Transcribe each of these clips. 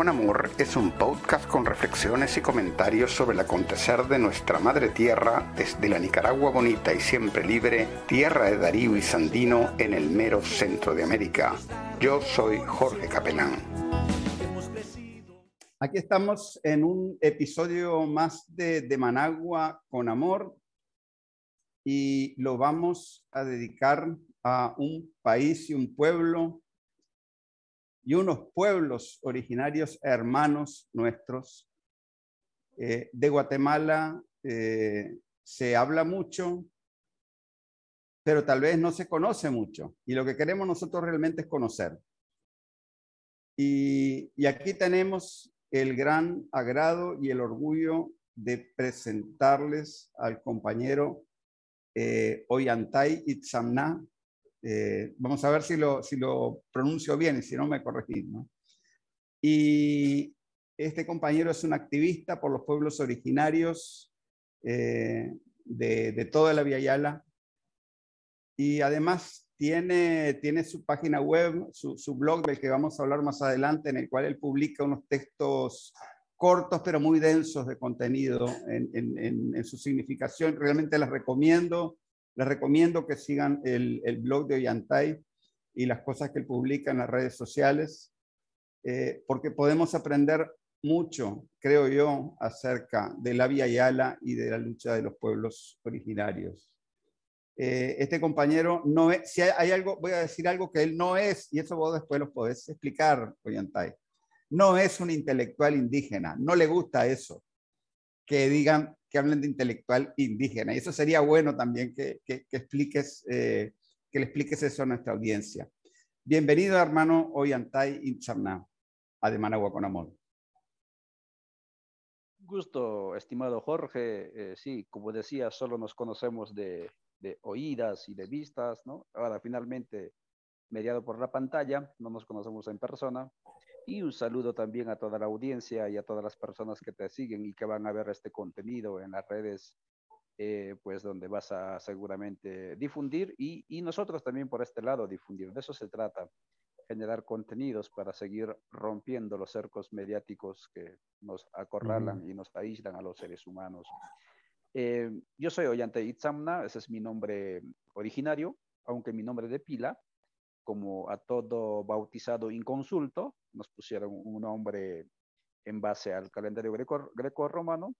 con Amor es un podcast con reflexiones y comentarios sobre el acontecer de nuestra madre tierra desde la Nicaragua bonita y siempre libre, tierra de Darío y Sandino en el mero centro de América. Yo soy Jorge Capelán. Aquí estamos en un episodio más de, de Managua con Amor y lo vamos a dedicar a un país y un pueblo y unos pueblos originarios hermanos nuestros. Eh, de Guatemala eh, se habla mucho, pero tal vez no se conoce mucho. Y lo que queremos nosotros realmente es conocer. Y, aquí tenemos el gran agrado y el orgullo de presentarles al compañero eh, Itzamná, eh, vamos a ver si lo, pronuncio bien y si no me corregís. ¿no? Y este compañero es un activista por los pueblos originarios eh, de, toda la Via Yala y además tiene, tiene su página web, su, blog del que vamos a hablar más adelante, en el cual él publica unos textos cortos pero muy densos de contenido en, su significación. Realmente las recomiendo les recomiendo que sigan el, blog de Ollantay y las cosas que él publica en las redes sociales, eh, porque podemos aprender mucho, creo yo, acerca de la Via Yala y de la lucha de los pueblos originarios. Eh, este compañero no es, si hay, algo, voy a decir algo que él no es, y eso vos después lo podés explicar, Ollantay. No es un intelectual indígena, no le gusta eso. Que digan que hablen de intelectual indígena. Y eso sería bueno también que, que, expliques, eh, que le expliques eso a nuestra audiencia. Bienvenido, hermano Ollantay Inchamná, a Managua con Amor. Gusto, estimado Jorge. Eh, sí, como decía, solo nos conocemos de, de oídas y de vistas, ¿no? Ahora, finalmente, mediado por la pantalla, no nos conocemos en persona. Y un saludo también a toda la audiencia y a todas las personas que te siguen y que van a ver este contenido en las redes, eh, pues donde vas a seguramente difundir y, y, nosotros también por este lado difundir. De eso se trata, generar contenidos para seguir rompiendo los cercos mediáticos que nos acorralan y nos aíslan a los seres humanos. Eh, yo soy Ollante Itzamna, ese es mi nombre originario, aunque mi nombre de pila como a todo bautizado inconsulto, nos pusieron un nombre en base al calendario greco-romano,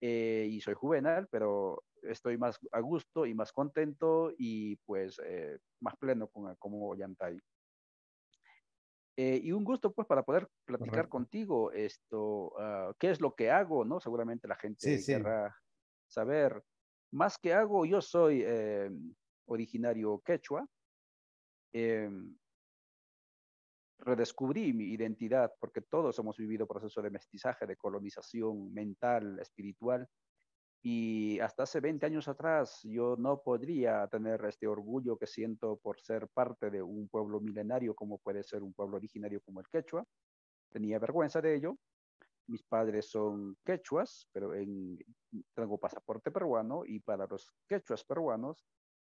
eh, y soy juvenal, pero estoy más a gusto y más contento y pues eh, más pleno con, como Yantay. Eh, y un gusto pues para poder platicar contigo esto, uh, qué es lo que hago, ¿no? Seguramente la gente querrá saber. Más que hago, yo soy originario quechua, eh, redescubrí mi identidad, porque todos hemos vivido proceso de mestizaje, de colonización mental, espiritual, y hasta hace 20 años atrás yo no podría tener este orgullo que siento por ser parte de un pueblo milenario como puede ser un pueblo originario como el quechua. Tenía vergüenza de ello. Mis padres son quechuas, pero en, tengo pasaporte peruano y para los quechuas peruanos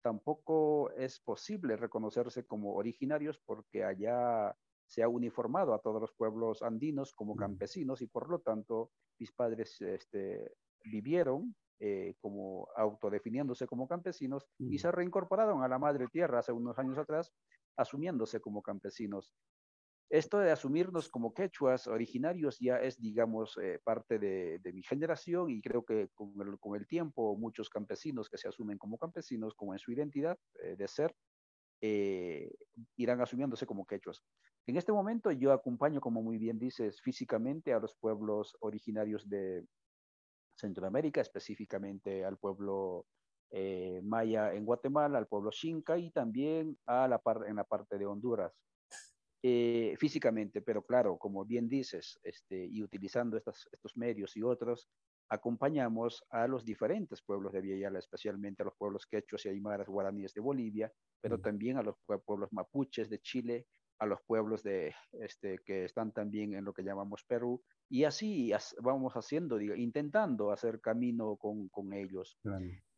tampoco es posible reconocerse como originarios porque allá se ha uniformado a todos los pueblos andinos como campesinos y por lo tanto mis padres este, vivieron eh, como autodefiniéndose como campesinos y se reincorporaron a la madre tierra hace unos años atrás asumiéndose como campesinos esto de asumirnos como quechuas originarios ya es, digamos, eh, parte de, mi generación y creo que con el, con el, tiempo muchos campesinos que se asumen como campesinos, como en su identidad eh, de ser, eh, irán asumiéndose como quechuas. En este momento yo acompaño, como muy bien dices, físicamente a los pueblos originarios de Centroamérica, específicamente al pueblo maya en Guatemala, al pueblo Xinca y también a la par en la parte de Honduras. Eh, físicamente, pero claro, como bien dices, este, y utilizando estas, estos medios y otros, acompañamos a los diferentes pueblos de Villayala, especialmente a los pueblos quechuas y aymaras guaraníes de Bolivia, pero también a los pueblos mapuches de Chile, a los pueblos de, este, que están también en lo que llamamos Perú, y así vamos haciendo, digo, intentando hacer camino con, con ellos.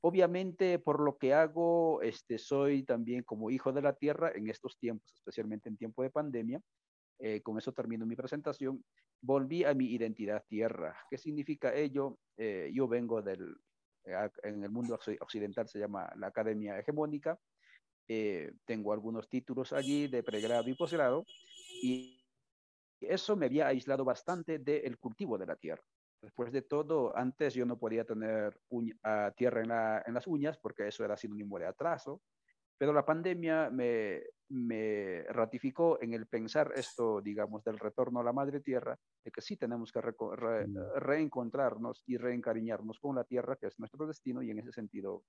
Obviamente, por lo que hago, este, soy también como hijo de la tierra en estos tiempos, especialmente en tiempo de pandemia, eh, con eso termino mi presentación, volví a mi identidad tierra. ¿Qué significa ello? Eh, yo vengo del, en el mundo occidental se llama la Academia Hegemónica, tengo algunos títulos allí de pregrado y posgrado, y eso me había aislado bastante del cultivo de la tierra. Después de todo, antes yo no podía tener uh, tierra en, en, las uñas porque eso era sinónimo de atraso, pero la pandemia me, me, ratificó en el pensar esto, digamos, del retorno a la madre tierra, de que sí tenemos que mm. reencontrarnos y reencariñarnos con la tierra, que es nuestro destino, y en ese sentido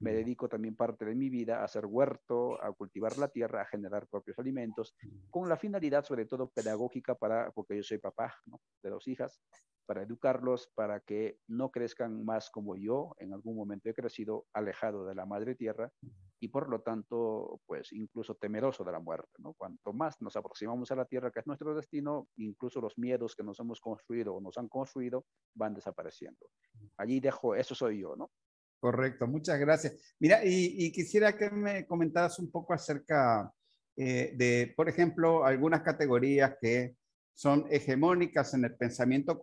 me dedico también parte de mi vida a hacer huerto, a cultivar la tierra, a generar propios alimentos, con la finalidad sobre todo pedagógica para, porque yo soy papá de dos hijas, para educarlos, para que no crezcan más como yo, en algún momento he crecido alejado de la madre tierra y por lo tanto, pues incluso temeroso de la muerte, ¿no? Cuanto más nos aproximamos a la tierra, que es nuestro destino, incluso los miedos que nos hemos construido o nos han construido van desapareciendo. Allí dejo, eso soy yo, ¿no? Correcto, muchas gracias. Mira, y, quisiera que me comentaras un poco acerca eh, de, por ejemplo, algunas categorías que son hegemónicas en el pensamiento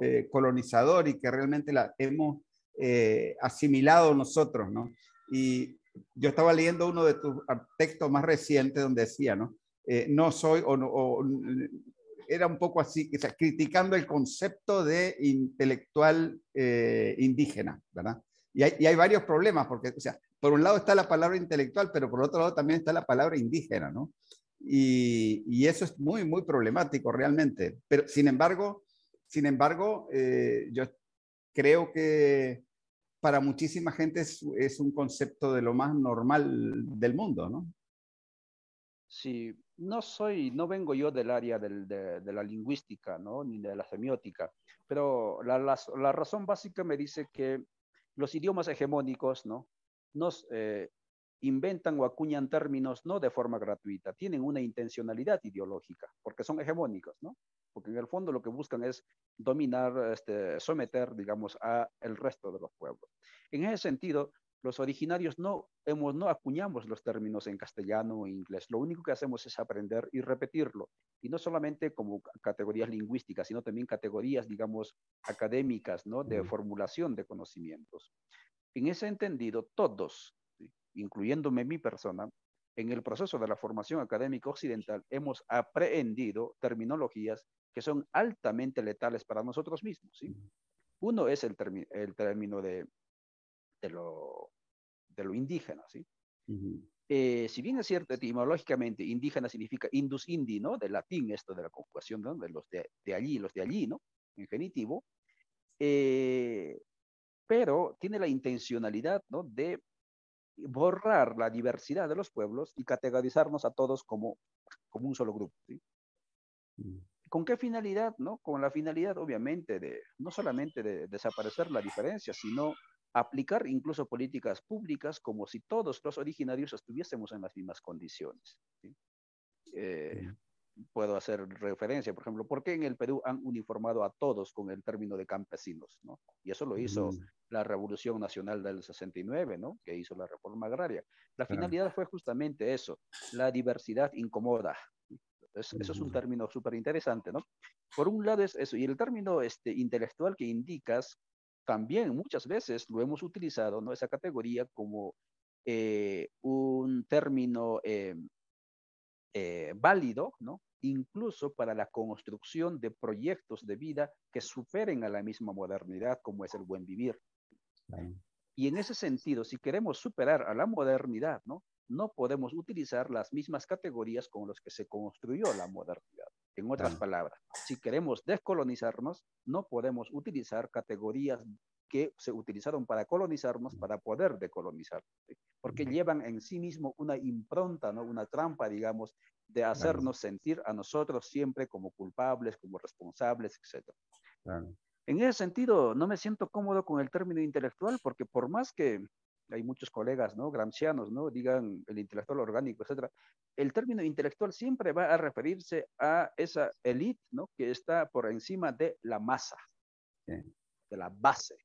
eh, colonizador y que realmente la hemos eh, asimilado nosotros, ¿no? Y yo estaba leyendo uno de tus textos más recientes donde decía, ¿no? no soy, o, o, era un poco así, o sea, criticando el concepto de intelectual indígena, ¿verdad? Y hay, varios problemas, porque, o sea, por un lado está la palabra intelectual, pero por otro lado también está la palabra indígena, ¿no? Y, eso es muy, muy problemático realmente. Pero, sin embargo, sin embargo, eh, yo creo que para muchísima gente es, un concepto de lo más normal del mundo, ¿no? Sí, no soy, no vengo yo del área de, la lingüística, ¿no? Ni de la semiótica, pero la, la razón básica me dice que los idiomas hegemónicos, ¿no? Nos eh, inventan o acuñan términos no de forma gratuita, tienen una intencionalidad ideológica, porque son hegemónicos, ¿no? Porque en el fondo lo que buscan es dominar, este, someter, digamos, a el resto de los pueblos. En ese sentido, los originarios no, hemos, no acuñamos los términos en castellano o inglés. Lo único que hacemos es aprender y repetirlo. Y no solamente como categorías lingüísticas, sino también categorías, digamos, académicas, ¿no? De formulación de conocimientos. En ese entendido, todos, incluyéndome mi persona, en el proceso de la formación académica occidental hemos aprendido terminologías que son altamente letales para nosotros mismos. ¿sí? Uno es el, el término de, de, lo, de lo indígena, ¿sí? Eh, si bien es cierto, etimológicamente, indígena significa indus indi, ¿no? Del latín, esto de la conjugación, ¿no? De los de, de allí, los de allí, ¿no? En genitivo. Eh, pero tiene la intencionalidad, ¿no? De borrar la diversidad de los pueblos y categorizarnos a todos como, como un solo grupo, ¿sí? Mm. ¿Con qué finalidad? No? Con la finalidad, obviamente, de no solamente de desaparecer la diferencia, sino aplicar incluso políticas públicas como si todos los originarios estuviésemos en las mismas condiciones. Eh, puedo hacer referencia, por ejemplo, ¿por qué en el Perú han uniformado a todos con el término de campesinos? ¿no? Y eso lo hizo la Revolución Nacional del 69, ¿no? que hizo la reforma agraria. La finalidad fue justamente eso, la diversidad incomoda. Eso es un término súper interesante, ¿no? Por un lado es eso, y el término este, intelectual que indicas también muchas veces lo hemos utilizado, ¿no? Esa categoría como eh, un término eh, eh, válido, ¿no? Incluso para la construcción de proyectos de vida que superen a la misma modernidad como es el buen vivir. Y en ese sentido, si queremos superar a la modernidad, ¿no? No podemos utilizar las mismas categorías con las que se construyó la modernidad. En otras palabras, si queremos descolonizarnos, no podemos utilizar categorías que se utilizaron para colonizarnos para poder decolonizar, porque llevan en sí mismo una impronta, ¿no? una trampa, digamos, de hacernos sentir a nosotros siempre como culpables, como responsables, etc. En ese sentido, no me siento cómodo con el término intelectual, porque por más que hay muchos colegas, ¿no? Gramscianos, ¿no? Digan el intelectual orgánico, etcétera. El término intelectual siempre va a referirse a esa élite, ¿no? Que está por encima de la masa, de la base.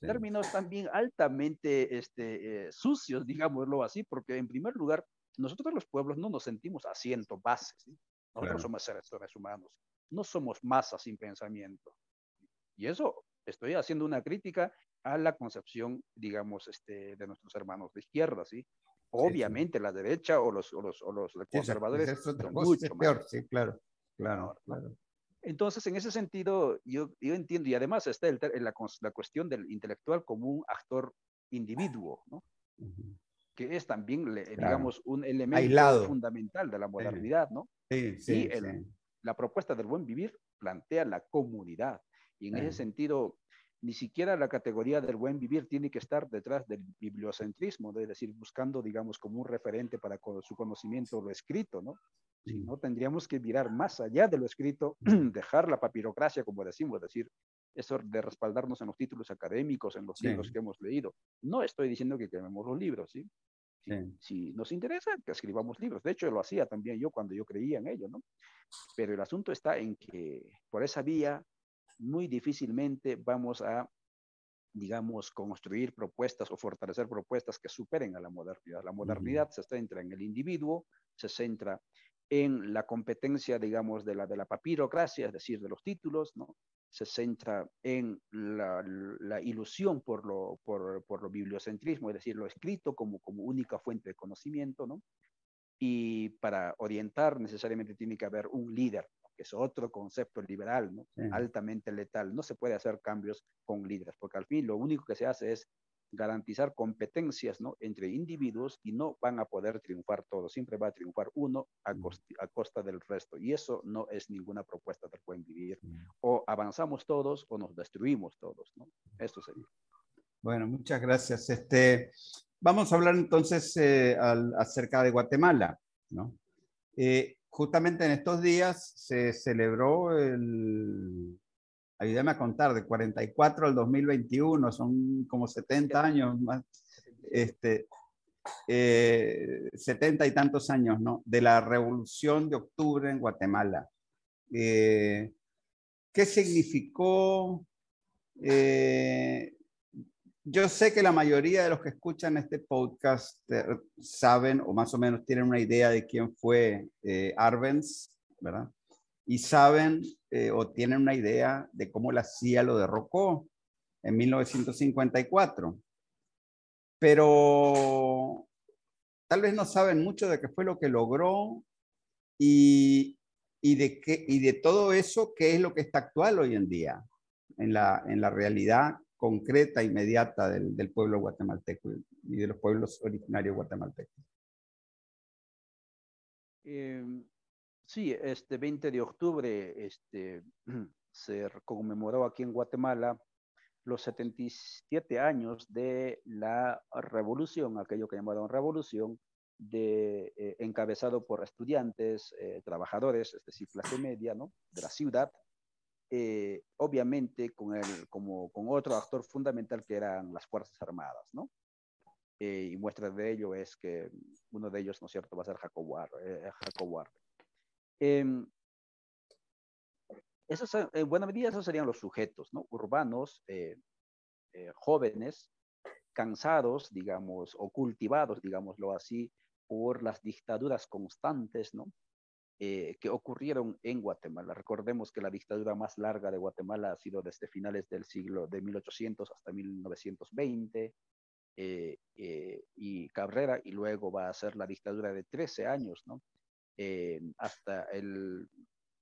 Términos también altamente este, eh, sucios, digámoslo así, porque en primer lugar, nosotros los pueblos no nos sentimos asiento base, ¿sí? Nosotros somos seres, humanos, no somos masas sin pensamiento. Y eso estoy haciendo una crítica a la concepción, digamos, este, de nuestros hermanos de izquierda, ¿sí? Obviamente la derecha o los, o los, o los conservadores son mucho peor, sí, claro, claro, claro. Entonces, en ese sentido, yo, yo entiendo, y además está el, la, la, cuestión del intelectual como un actor individuo, ¿no? que es también, digamos, un elemento fundamental de la modernidad, ¿no? Sí, sí, y la propuesta del buen vivir plantea la comunidad. Y en ese sentido, ni siquiera la categoría del buen vivir tiene que estar detrás del bibliocentrismo, es decir, buscando, digamos, como un referente para su conocimiento lo escrito, ¿no? Si no, tendríamos que mirar más allá de lo escrito, dejar la papirocracia, como decimos, es decir, eso de respaldarnos en los títulos académicos, en los libros que hemos leído. No estoy diciendo que quememos los libros, ¿sí? Si, nos interesa, que escribamos libros. De hecho, lo hacía también yo cuando yo creía en ello, ¿no? Pero el asunto está en que por esa vía muy difícilmente vamos a, digamos, construir propuestas o fortalecer propuestas que superen a la modernidad. La modernidad se centra en el individuo, se centra en la competencia, digamos, de la, de la papirocracia, es decir, de los títulos, ¿no? se centra en la, la ilusión por lo, por, por, lo bibliocentrismo, es decir, lo escrito como, como única fuente de conocimiento, ¿no? Y para orientar necesariamente tiene que haber un líder, que es otro concepto liberal, ¿no? altamente letal. No se puede hacer cambios con líderes, porque al fin lo único que se hace es garantizar competencias ¿no? entre individuos y no van a poder triunfar todos. Siempre va a triunfar uno a, costa, del resto. Y eso no es ninguna propuesta del buen vivir. O avanzamos todos o nos destruimos todos. ¿no? Esto sería. Bueno, muchas gracias. Este, vamos a hablar entonces eh, acerca de Guatemala. ¿no? Eh, justamente en estos días se celebró el, ayúdame a contar, de 44 al 2021, son como 70 años más, este, 70 eh, y tantos años, ¿no? De la revolución de octubre en Guatemala. Eh, ¿Qué significó? Eh, yo sé que la mayoría de los que escuchan este podcast eh, saben o más o menos tienen una idea de quién fue eh, Arbenz, ¿verdad? Y saben eh, o tienen una idea de cómo la CIA lo derrocó en 1954. Pero tal vez no saben mucho de qué fue lo que logró y, de, todo eso, qué es lo que está actual hoy en día en la realidad concreta, inmediata del, del pueblo guatemalteco y de los pueblos originarios guatemaltecos. Em, sí, este 20 de octubre este, se conmemoró aquí en Guatemala los 77 años de la revolución, aquello que llamaron revolución, de, eh, encabezado por estudiantes, eh, trabajadores, es decir, clase media, ¿no? De la ciudad, eh, obviamente con, el, como, con otro actor fundamental que eran las Fuerzas Armadas, ¿no? Eh, y muestra de ello es que uno de ellos, ¿no es cierto?, va a ser Jacob eh, em, esos, en buena medida esos serían los sujetos, ¿no? Urbanos, jóvenes, cansados, digamos, o cultivados, digámoslo así, por las dictaduras constantes, ¿no? Eh, que ocurrieron en Guatemala. Recordemos que la dictadura más larga de Guatemala ha sido desde finales del siglo de 1800 hasta 1920, eh, eh, y Cabrera, y luego va a ser la dictadura de 13 años, ¿no? hasta, el,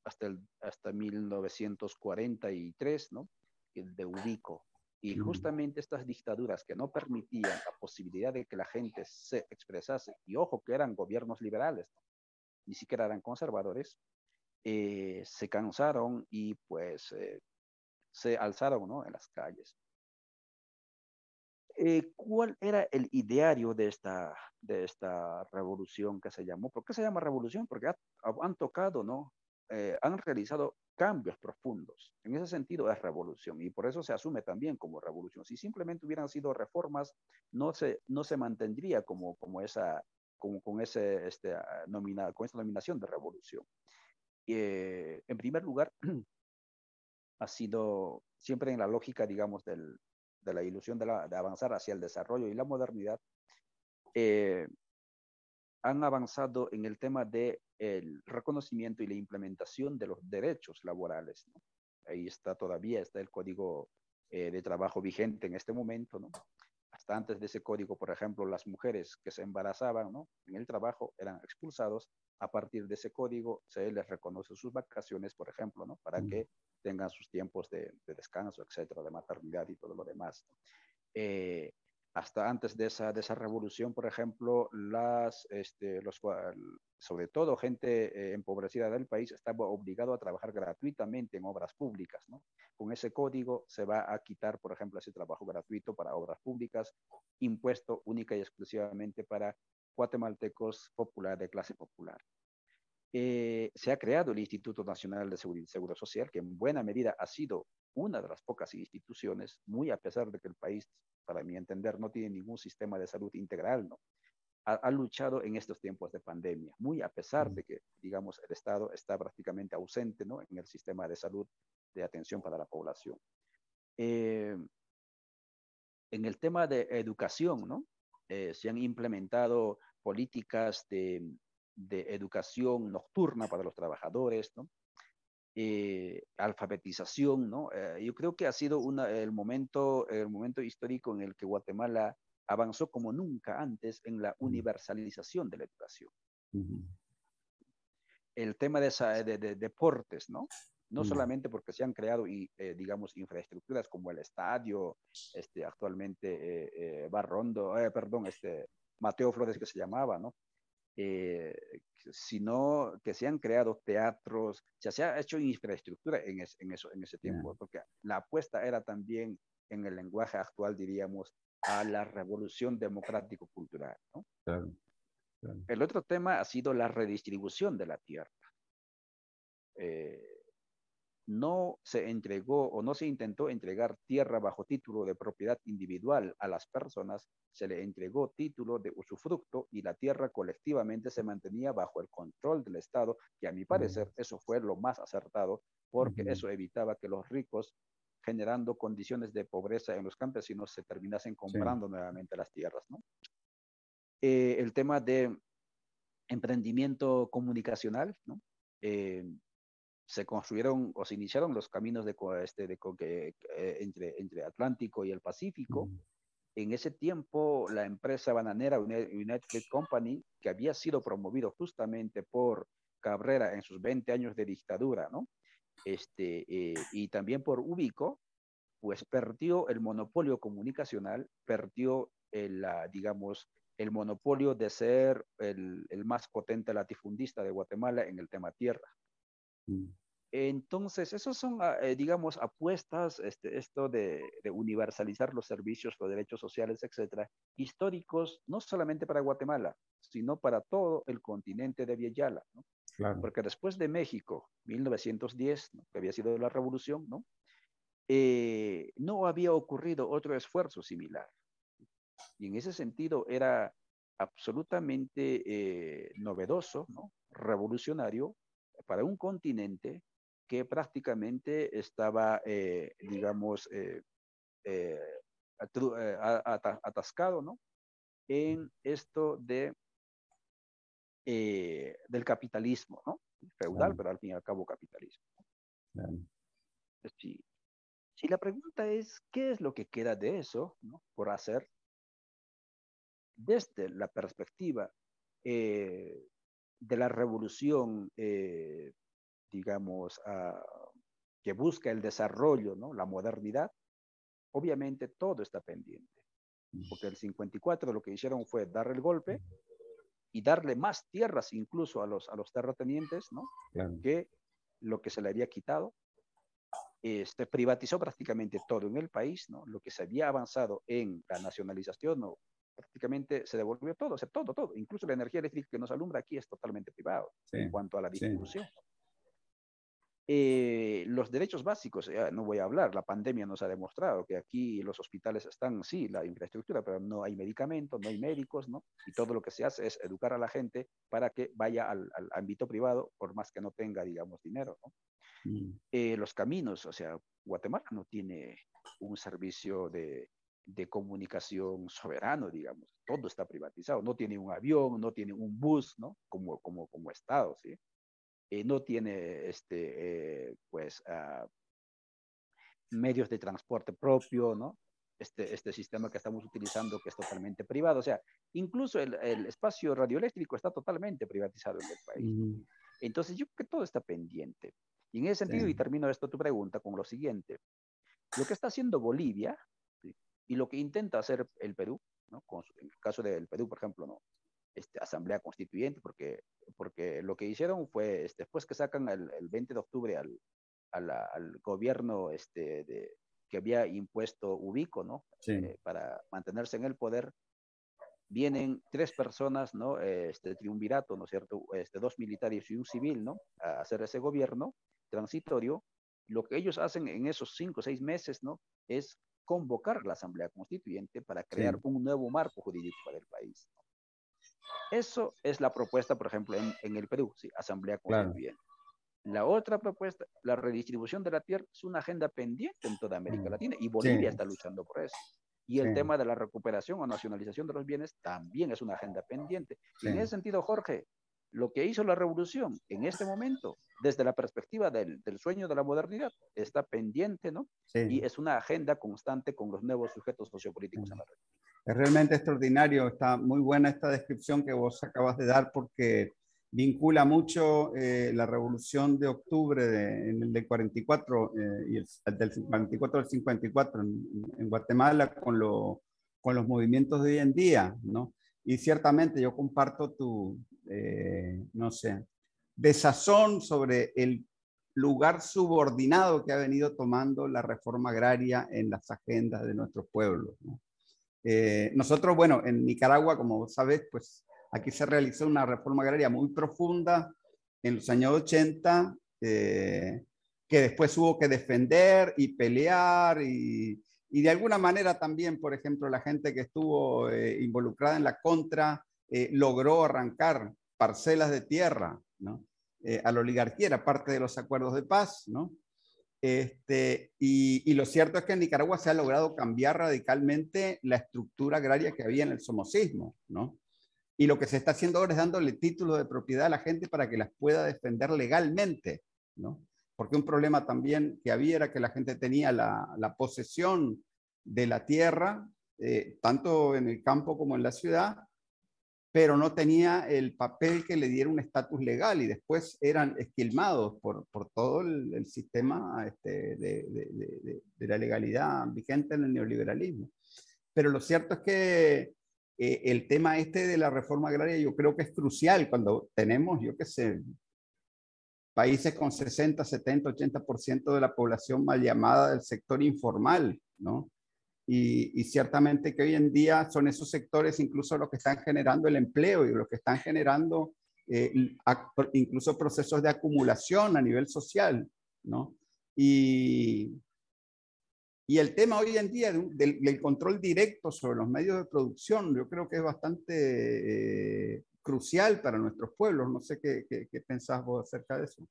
hasta, el, hasta 1943, ¿no? El de Ubico. Y justamente estas dictaduras que no permitían la posibilidad de que la gente se expresase, y ojo que eran gobiernos liberales, ¿no? Ni siquiera eran conservadores, eh, se cansaron y pues eh, se alzaron ¿no? en las calles. Eh, ¿Cuál era el ideario de esta, de esta revolución que se llamó? ¿Por qué se llama revolución? Porque han tocado, ¿no? han realizado cambios profundos. En ese sentido es revolución y por eso se asume también como revolución. Si simplemente hubieran sido reformas, no se, no se mantendría como, como esa con, con, ese, este, ah, nomina, con esa nominación de revolución. Eh, en primer lugar, ha sido siempre en la lógica, digamos, del, de la ilusión de, la, de, avanzar hacia el desarrollo y la modernidad, eh, han avanzado en el tema del el reconocimiento y la implementación de los derechos laborales. Ahí está todavía, está el código eh, de trabajo vigente en este momento, ¿no? Hasta antes de ese código, por ejemplo, las mujeres que se embarazaban ¿no? en el trabajo eran expulsados. A partir de ese código se les reconoce sus vacaciones, por ejemplo, ¿no? para que tengan sus tiempos de, de, descanso, etcétera, de maternidad y todo lo demás. Eh, hasta antes de esa, de esa revolución, por ejemplo, las, este, los, sobre todo gente eh, empobrecida del país estaba obligado a trabajar gratuitamente en obras públicas. Con ese código se va a quitar, por ejemplo, ese trabajo gratuito para obras públicas, impuesto única y exclusivamente para guatemaltecos popular de clase popular. Eh, se ha creado el Instituto Nacional de Seguridad y Seguro Social, que en buena medida ha sido una de las pocas instituciones, muy a pesar de que el país para mi entender, no tiene ningún sistema de salud integral, ¿no? Ha, luchado en estos tiempos de pandemia, muy a pesar de que, digamos, el Estado está prácticamente ausente, ¿no? En el sistema de salud de atención para la población. Eh, en el tema de educación, ¿no? Eh, se han implementado políticas de, de, educación nocturna para los trabajadores, ¿no? Eh, alfabetización, ¿no? Eh, yo creo que ha sido una, el, momento, el momento histórico en el que Guatemala avanzó como nunca antes en la universalización de la educación. El tema de, de, deportes, ¿no? No solamente porque se han creado, y, eh, digamos, infraestructuras como el estadio, este, actualmente Barrondo, perdón, este, Mateo Flores que se llamaba, ¿no? Eh, sino que se han creado teatros, se ha hecho infraestructura en, en, eso, en ese tiempo, porque la apuesta era también, en el lenguaje actual diríamos, a la revolución democrático-cultural. El otro tema ha sido la redistribución de la tierra. Eh, no se entregó o no se intentó entregar tierra bajo título de propiedad individual a las personas, se le entregó título de usufructo y la tierra colectivamente se mantenía bajo el control del Estado, que a mi parecer eso fue lo más acertado, porque eso evitaba que los ricos, generando condiciones de pobreza en los campesinos, se terminasen comprando nuevamente las tierras. Eh, el tema de emprendimiento comunicacional, ¿no? Eh, se construyeron o se iniciaron los caminos de, este, de, eh, entre, entre Atlántico y el Pacífico. En ese tiempo, la empresa bananera United Company, que había sido promovido justamente por Cabrera en sus 20 años de dictadura, ¿no? Este, eh, y también por Ubico, pues perdió el monopolio comunicacional, perdió el, digamos, el monopolio de ser el, el, más potente latifundista de Guatemala en el tema tierra. Mm. Entonces, esos son, ah, eh, digamos, apuestas, este, esto de, universalizar los servicios, los derechos sociales, etcétera, históricos, no solamente para Guatemala, sino para todo el continente de Villayala, ¿no? Porque después de México, 1910, que había sido la revolución, ¿no? Eh, no había ocurrido otro esfuerzo similar. Y en ese sentido era absolutamente eh, novedoso, ¿no? revolucionario, para un continente que prácticamente estaba, eh, digamos, eh, eh, atascado, ¿no? En esto de, del capitalismo, ¿no? Feudal, pero al fin y al cabo capitalismo. Si, si la pregunta es, ¿qué es lo que queda de eso, ¿no? Por hacer, desde la perspectiva de la revolución, eh, digamos, ah, que busca el desarrollo, ¿no? la modernidad, obviamente todo está pendiente. Porque el 54 lo que hicieron fue dar el golpe y darle más tierras incluso a los, a los terratenientes, ¿no? Que lo que se le había quitado. Este, privatizó prácticamente todo en el país, ¿no? Lo que se había avanzado en la nacionalización o prácticamente se devolvió todo, o sea, todo, todo. Incluso la energía eléctrica que nos alumbra aquí es totalmente privado en cuanto a la distribución. Eh, los derechos básicos, no voy a hablar, la pandemia nos ha demostrado que aquí los hospitales están, sí, la infraestructura, pero no hay medicamentos, no hay médicos, ¿no? Y todo lo que se hace es educar a la gente para que vaya al, ámbito privado, por más que no tenga, digamos, dinero, ¿no? Mm. Eh, los caminos, o sea, Guatemala no tiene un servicio de de comunicación soberano, digamos. Todo está privatizado. No tiene un avión, no tiene un bus, ¿no? Como, como, como Estado, ¿sí? Eh, no tiene, este, eh, pues, uh, medios de transporte propio, ¿no? Este, este sistema que estamos utilizando que es totalmente privado. O sea, incluso el, el espacio radioeléctrico está totalmente privatizado en el país. Entonces, yo creo que todo está pendiente. Y en ese sentido, y termino esto tu pregunta con lo siguiente. Lo que está haciendo Bolivia y lo que intenta hacer el Perú, ¿no? Con, en el caso del Perú, por ejemplo, ¿no? Este, asamblea constituyente, porque, porque lo que hicieron fue, este, después que sacan el, el 20 de octubre al, al, al gobierno este, de, que había impuesto Ubico, ¿no? Sí. Eh, para mantenerse en el poder, vienen tres personas, ¿no? Este triunvirato, ¿no es cierto? Este, dos militares y un civil, ¿no? A hacer ese gobierno transitorio. Lo que ellos hacen en esos cinco o seis meses, ¿no? Es convocar la Asamblea Constituyente para crear sí. un nuevo marco jurídico para el país. Eso es la propuesta, por ejemplo, en, en el Perú, sí, Asamblea Constituyente. Claro. La otra propuesta, la redistribución de la tierra, es una agenda pendiente en toda América mm. Latina y Bolivia sí. está luchando por eso. Y el sí. tema de la recuperación o nacionalización de los bienes también es una agenda pendiente. Sí. En ese sentido, Jorge, lo que hizo la revolución en este momento, desde la perspectiva del, del sueño de la modernidad, está pendiente, ¿no? Sí. Y es una agenda constante con los nuevos sujetos sociopolíticos en la red. Es realmente extraordinario, está muy buena esta descripción que vos acabas de dar porque vincula mucho eh, la revolución de octubre de, en el del 44 eh, y el, el, del 44 al 54 en, en Guatemala con, lo, con, los movimientos de hoy en día, ¿no? Y ciertamente yo comparto tu, eh, no sé, desazón sobre el lugar subordinado que ha venido tomando la reforma agraria en las agendas de nuestros pueblos. ¿no? Eh, nosotros, bueno, en Nicaragua, como sabes, pues Aquí se realizó una reforma agraria muy profunda en los años 80, eh, que después hubo que defender y pelear y, y, de alguna manera también, por ejemplo, la gente que estuvo eh, involucrada en la contra eh, logró arrancar parcelas de tierra ¿no? Eh, a la oligarquía, era parte de los acuerdos de paz, ¿no? Este, y, y, lo cierto es que en Nicaragua se ha logrado cambiar radicalmente la estructura agraria que había en el somocismo, ¿no? Y lo que se está haciendo ahora es dándole títulos de propiedad a la gente para que las pueda defender legalmente, ¿no? Porque un problema también que había era que la gente tenía la, la posesión de la tierra, eh, tanto en el campo como en la ciudad, pero no tenía el papel que le diera un estatus legal y después eran esquilmados por, por todo el, sistema este, de, de, la legalidad vigente en el neoliberalismo. Pero lo cierto es que eh, el tema este de la reforma agraria yo creo que es crucial cuando tenemos, yo qué sé, países con 60, 70, 80% de la población mal llamada del sector informal, ¿no? Y, ciertamente que hoy en día son esos sectores incluso los que están generando el empleo y los que están generando eh, incluso procesos de acumulación a nivel social, ¿no? Y, y el tema hoy en día del, control directo sobre los medios de producción, yo creo que es bastante eh, crucial para nuestros pueblos. No sé qué, qué, qué, pensás vos acerca de eso.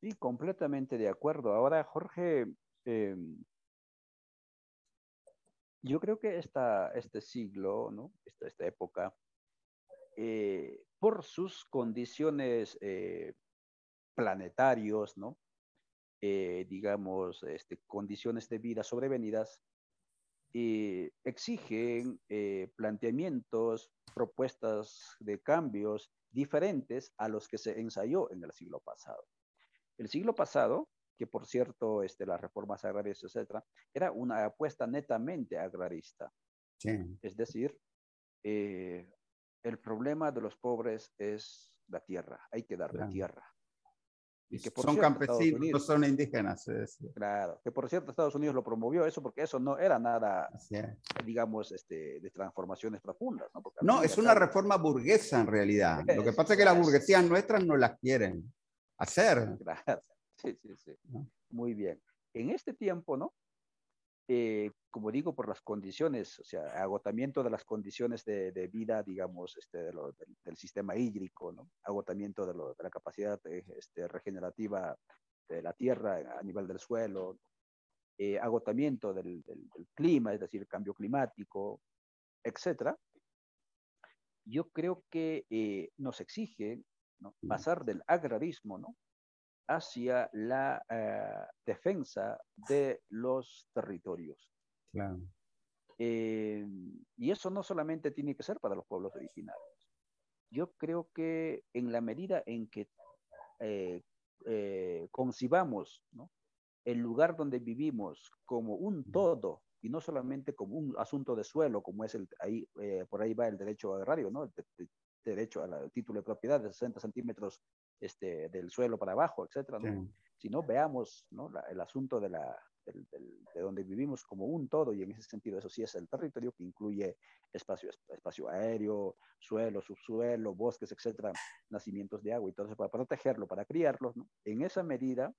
Sí, completamente de acuerdo. Ahora, Jorge, eh, yo creo que esta, este siglo, ¿no? esta, esta época, eh, por sus condiciones eh, planetarios, ¿no? eh, digamos, este, condiciones de vida sobrevenidas, eh, exigen eh, planteamientos, propuestas de cambios diferentes a los que se ensayó en el siglo pasado. El siglo pasado, que por cierto, este, las reformas agrarias, etcétera, era una apuesta netamente agrarista. Sí. Es decir, eh, el problema de los pobres es la tierra, hay que darle claro. tierra. Y que por son cierto, campesinos, Unidos, son indígenas. Es... Claro, que por cierto Estados Unidos lo promovió eso porque eso no era nada, digamos, este, de transformaciones profundas. No, no es una reforma burguesa en realidad. Lo que pasa es que las burguesías nuestras no las quieren hacer. Claro. Sí, sí, sí. ¿No? Muy bien. En este tiempo, ¿no? Eh, como digo, por las condiciones, o sea, agotamiento de las condiciones de, de vida, digamos, este, de lo, del, del, sistema hídrico, ¿no? agotamiento de, lo, de la capacidad este, regenerativa de la tierra a nivel del suelo, eh, agotamiento del, clima, es decir, cambio climático, etcétera, yo creo que eh, nos exige pasar del agrarismo ¿no? Hacia la eh, defensa de los territorios. y eso no solamente tiene que ser para los pueblos originarios. Yo creo que en la medida en que concibamos ¿no? el lugar donde vivimos como un todo y no solamente como un asunto de suelo, como es el, ahí, eh, por ahí va el derecho agrario, ¿no? El, derecho al título de propiedad de 60 centímetros este, del suelo para abajo, etcétera, ¿no? Si no, veamos ¿no? el asunto de, la, de donde vivimos como un todo, y en ese sentido eso sí es el territorio que incluye espacio, espacio aéreo, suelo, subsuelo, bosques, etcétera, nacimientos de agua y todo eso para protegerlo, para criarlos, ¿no? En esa medida,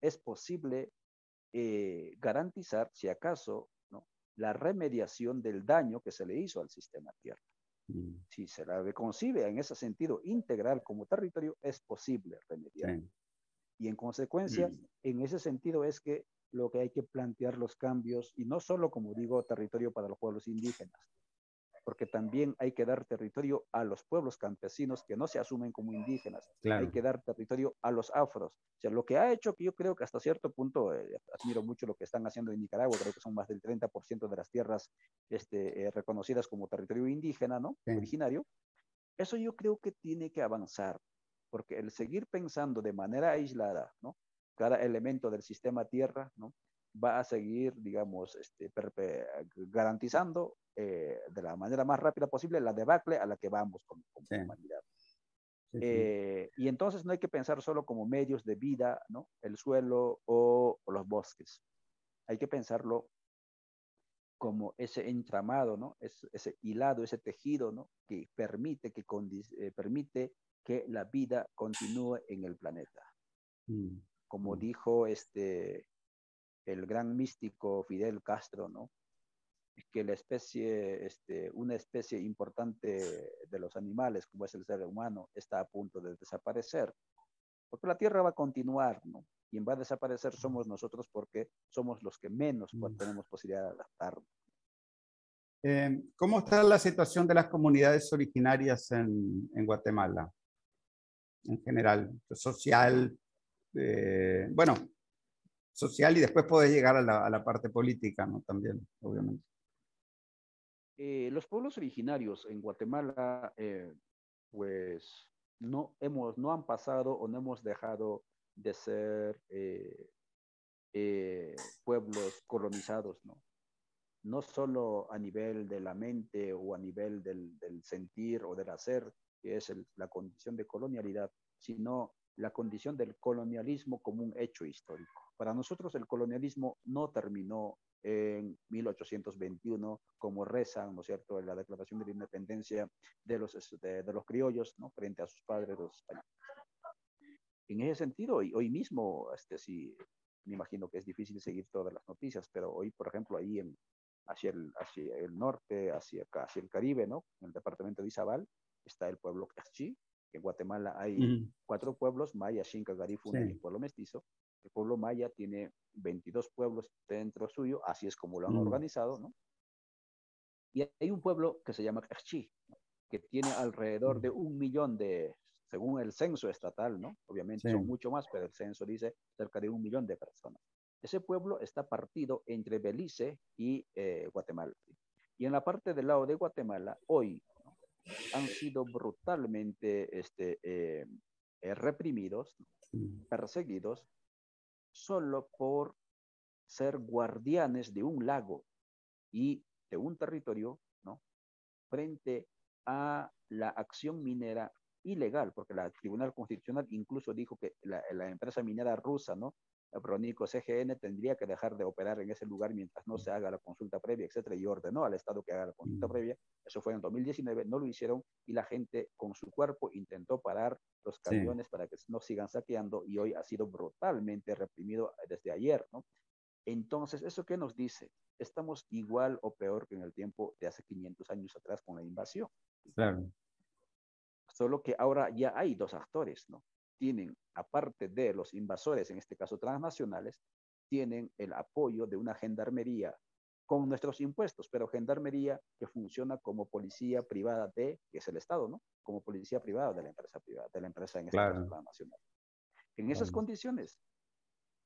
es posible eh, garantizar, si acaso, ¿no? la remediación del daño que se le hizo al sistema Tierra. Mm. Si se la concibe en ese sentido integral como territorio, es posible remediar. Y en consecuencia, mm. en ese sentido es que lo que hay que plantear los cambios, y no solo, como digo, territorio para los pueblos indígenas, porque también hay que dar territorio a los pueblos campesinos que no se asumen como indígenas. Hay que dar territorio a los afros. O sea, lo que ha hecho que yo creo que hasta cierto punto, eh, admiro mucho lo que están haciendo en Nicaragua, creo que son más del 30% de las tierras este, eh, reconocidas como territorio indígena, ¿no? Originario. Eso yo creo que tiene que avanzar, porque el seguir pensando de manera aislada, ¿no? Cada elemento del sistema tierra, ¿no? Va a seguir, digamos, este, garantizando eh, de la manera más rápida posible la debacle a la que vamos como, humanidad. Eh, y entonces no hay que pensar solo como medios de vida, ¿no? El suelo o, los bosques. Hay que pensarlo como ese entramado, ¿no? Es, ese hilado, ese tejido, ¿no? Que permite que, eh, permite que la vida continúe en el planeta. Mm, como mm. dijo este, el gran místico Fidel Castro, ¿no? que la especie, este, una especie importante de los animales, como es el ser humano, está a punto de desaparecer. Porque la Tierra va a continuar, ¿no? Quien va a desaparecer somos nosotros porque somos los que menos mm. tenemos posibilidad de adaptarnos. Eh, ¿Cómo está la situación de las comunidades originarias en, en Guatemala? En general, social, eh, bueno, social y después puede llegar a la, a la parte política, ¿no? También, obviamente. Eh, los pueblos originarios en Guatemala, eh, pues no, hemos, no han pasado o no hemos dejado de ser eh, pueblos colonizados, ¿no? No solo a nivel de la mente o a nivel del, del sentir o del hacer, que es la condición de colonialidad, sino la condición del colonialismo como un hecho histórico. Para nosotros el colonialismo no terminó en 1821, como rezan, ¿no es cierto?, en la Declaración de la Independencia de los, de, los criollos, ¿no?, frente a sus padres los españoles. En ese sentido, hoy, hoy mismo, este, sí, me imagino que es difícil seguir todas las noticias, pero hoy, por ejemplo, ahí en, hacia, el, hacia el norte, hacia, hacia el Caribe, ¿no?, en el departamento de Izabal, está el pueblo Cachi, en Guatemala hay cuatro pueblos, Maya, Xinca, Garifuna y Pueblo Mestizo. El pueblo Maya tiene 22 pueblos dentro suyo, así es como lo han organizado, ¿no? Y hay un pueblo que se llama Cachi, que tiene alrededor de un millón de, según el censo estatal, ¿no? Obviamente son mucho más, pero el censo dice cerca de un millón de personas. Ese pueblo está partido entre Belice y eh, Guatemala. Y en la parte del lado de Guatemala, hoy han sido brutalmente este, eh, eh, reprimidos, perseguidos, solo por ser guardianes de un lago y de un territorio, ¿no? Frente a la acción minera ilegal, porque la Tribunal Constitucional incluso dijo que la, la empresa minera rusa, ¿no? Pronico CGN tendría que dejar de operar en ese lugar mientras no se haga la consulta previa, etcétera, y ordenó al Estado que haga la consulta previa. Eso fue en 2019, no lo hicieron y la gente con su cuerpo intentó parar los camiones para que no sigan saqueando y hoy ha sido brutalmente reprimido desde ayer, ¿no? Entonces, ¿eso qué nos dice? Estamos igual o peor que en el tiempo de hace 500 años atrás con la invasión. Claro. Solo que ahora ya hay dos actores, ¿no? Tienen, aparte de los invasores, en este caso transnacionales, tienen el apoyo de una gendarmería con nuestros impuestos, pero gendarmería que funciona como policía privada de, que es el Estado, ¿no? Como policía privada de la empresa privada, de la empresa en este caso nacional. En esas condiciones,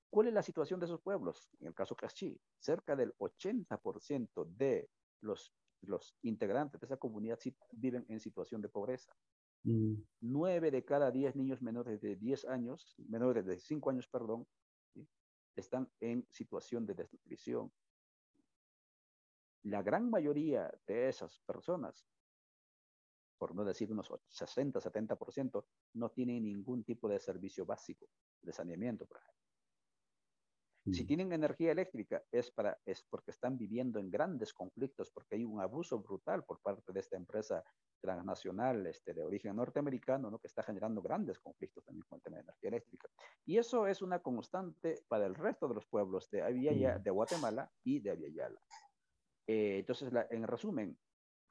¿cuál es la situación de esos pueblos? En el caso Cachi, cerca del 80% de los, los integrantes de esa comunidad viven en situación de pobreza. Mm. Nueve de cada diez niños menores de 10 años, menores de 5 años, perdón, están en situación de desnutrición. La gran mayoría de esas personas, por no decir unos 60, 70%, no tienen ningún tipo de servicio básico de saneamiento, por ejemplo. Si mm. tienen energía eléctrica es, para, es porque están viviendo en grandes conflictos, porque hay un abuso brutal por parte de esta empresa transnacional este, de origen norteamericano, ¿no? que está generando grandes conflictos también con el tema de energía eléctrica. Y eso es una constante para el resto de los pueblos de, Aviala, de Guatemala y de Aviala. Eh, entonces, en resumen,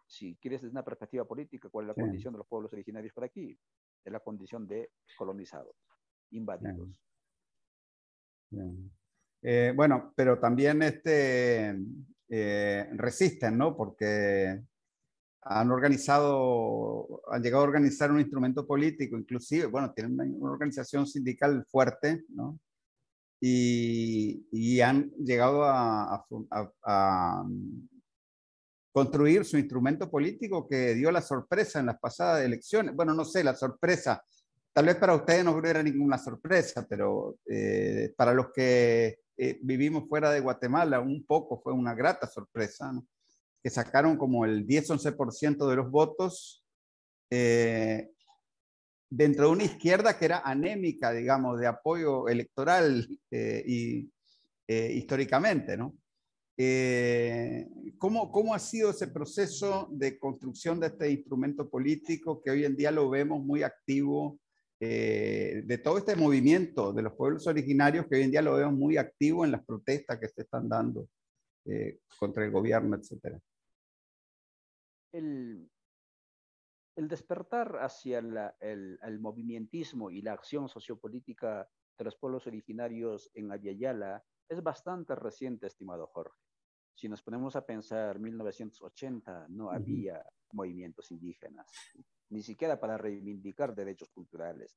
si quieres desde una perspectiva política, ¿cuál es la condición de los pueblos originarios por aquí? Es la condición de colonizados, invadidos. Eh, bueno, pero también este, eh, resisten, ¿no? Porque han organizado, han llegado a organizar un instrumento político, inclusive, bueno, tienen una, organización sindical fuerte, ¿no? Y, y han llegado a, mm, construir su instrumento político que dio la sorpresa en las pasadas elecciones. Bueno, no sé, la sorpresa. Tal vez para ustedes no era ninguna sorpresa, pero eh, para los que eh, vivimos fuera de Guatemala, un poco fue una grata sorpresa, ¿no? Que sacaron como el 10-11% de los votos eh, dentro de una izquierda que era anémica, digamos, de apoyo electoral eh, y eh, históricamente, ¿no? ¿cómo, ¿Cómo ha sido ese proceso de construcción de este instrumento político que hoy en día lo vemos muy activo de todo este movimiento de los pueblos originarios que hoy en día lo vemos muy activo en las protestas que se están dando contra el gobierno, etcétera el, despertar hacia el, el, movimientismo y la acción sociopolítica de los pueblos originarios en Aviala es bastante reciente, estimado Jorge. Si nos ponemos a pensar, 1980 no había movimientos indígenas, ni siquiera para reivindicar derechos culturales.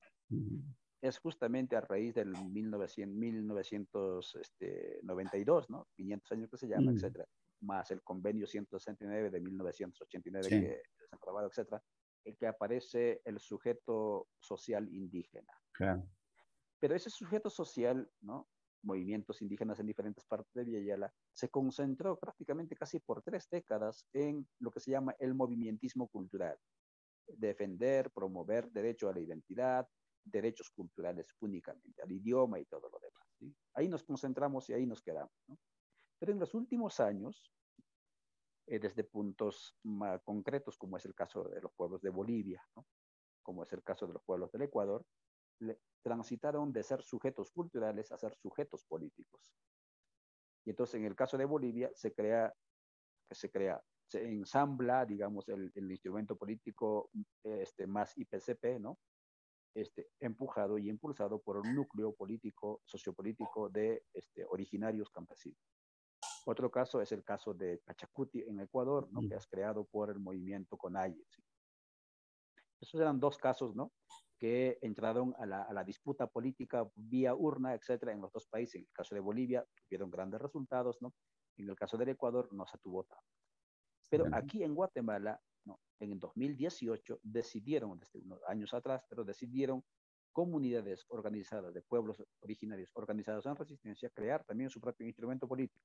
Es justamente a raíz del 1900, 1992, este, ¿no? 500 años que se llama, etcétera, más el convenio 169 de 1989 que se ha aprobado, etcétera, el que aparece el sujeto social indígena. Pero ese sujeto social, ¿no? movimientos indígenas en diferentes partes de Villayala, se concentró prácticamente casi por tres décadas en lo que se llama el movimientismo cultural. Defender, promover derecho a la identidad, derechos culturales únicamente, al idioma y todo lo demás. Ahí nos concentramos y ahí nos quedamos. ¿no? Pero en los últimos años, eh, desde puntos más concretos, como es el caso de los pueblos de Bolivia, como es el caso de los pueblos del Ecuador, transitaron de ser sujetos culturales a ser sujetos políticos. Y entonces en el caso de Bolivia se crea, se crea, se ensambla, digamos, el, instrumento político este, más IPCP, ¿no? Este, empujado y impulsado por un núcleo político, sociopolítico de este, originarios campesinos. Otro caso es el caso de Pachacuti en Ecuador, ¿no? que es creado por el movimiento CONAIE. Esos eran dos casos ¿no? que entraron a la, a la, disputa política vía urna, etcétera, en los dos países. En el caso de Bolivia tuvieron grandes resultados, ¿no? En el caso del Ecuador no se tuvo tanto. Pero aquí en Guatemala, ¿no? en el 2018, decidieron, desde unos años atrás, pero decidieron comunidades organizadas de pueblos originarios organizados en resistencia crear también su propio instrumento político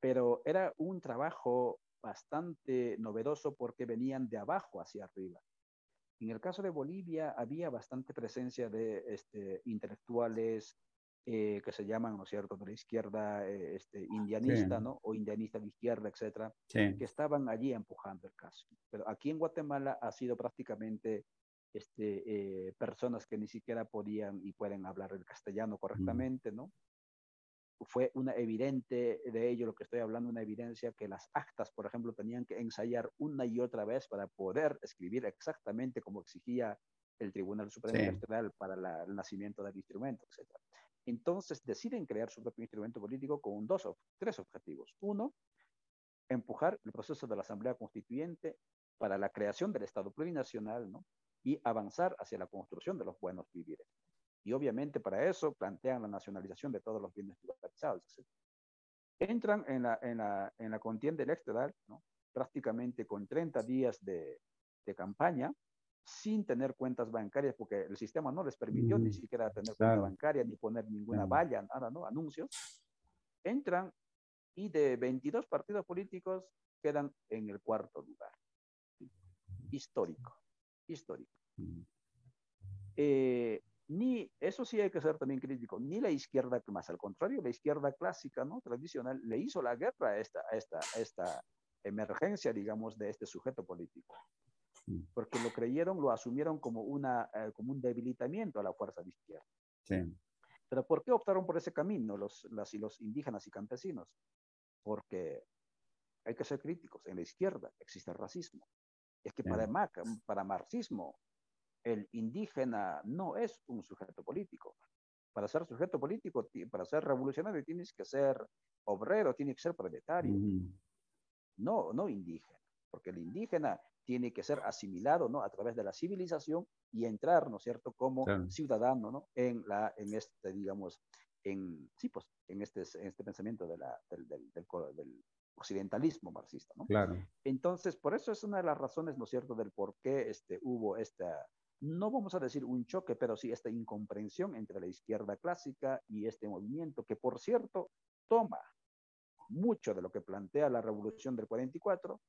pero era un trabajo bastante novedoso porque venían de abajo hacia arriba. En el caso de Bolivia había bastante presencia de este, intelectuales eh, que se llaman, ¿no es cierto?, de la izquierda eh, este, indianista, ¿no? O indianista de izquierda, etcétera, que estaban allí empujando el caso. Pero aquí en Guatemala ha sido prácticamente este, eh, personas que ni siquiera podían y pueden hablar el castellano correctamente, ¿no? Fue una evidente de ello, lo que estoy hablando, una evidencia que las actas, por ejemplo, tenían que ensayar una y otra vez para poder escribir exactamente como exigía el Tribunal Supremo Electoral para el nacimiento del instrumento, etc. Entonces deciden crear su propio instrumento político con dos, tres objetivos. Uno, empujar el proceso de la Asamblea Constituyente para la creación del Estado plurinacional ¿no? y avanzar hacia la construcción de los buenos vivires. Y obviamente para eso plantean la nacionalización de todos los bienes privatizados. Entran en la, en la, en la contienda electoral, ¿no? prácticamente con 30 días de, de, campaña, sin tener cuentas bancarias, porque el sistema no les permitió ni mm, siquiera tener cuenta bancaria, ni poner ninguna valla, nada, ¿no? Anuncios. Entran y de 22 partidos políticos quedan en el cuarto lugar. Histórico, histórico. Mm. Eh, ni, eso sí hay que ser también crítico, ni la izquierda, más al contrario, la izquierda clásica, ¿no? Tradicional, le hizo la guerra a esta, a esta, esta emergencia, digamos, de este sujeto político. Porque lo creyeron, lo asumieron como, una, eh, como un debilitamiento a la fuerza de izquierda. Sí. Pero ¿por qué optaron por ese camino los, las, los indígenas y campesinos? Porque hay que ser críticos. En la izquierda existe el racismo. Es que para, para marxismo, el indígena no es un sujeto político. Para ser sujeto político, para ser revolucionario, tienes que ser obrero, tienes que ser proletario. No, no indígena. Porque el indígena tiene que ser asimilado, ¿no? A través de la civilización y entrar, ¿no es cierto?, como ciudadano, ¿no? En, la, en este, digamos, en, sí, pues, en este, en este pensamiento de la, del, del, del, occidentalismo marxista, ¿no? Claro. Entonces, por eso es una de las razones, ¿no es cierto?, del por qué este, hubo esta, no vamos a decir un choque, pero sí esta incomprensión entre la izquierda clásica y este movimiento, que por cierto toma mucho de lo que plantea la revolución del 44,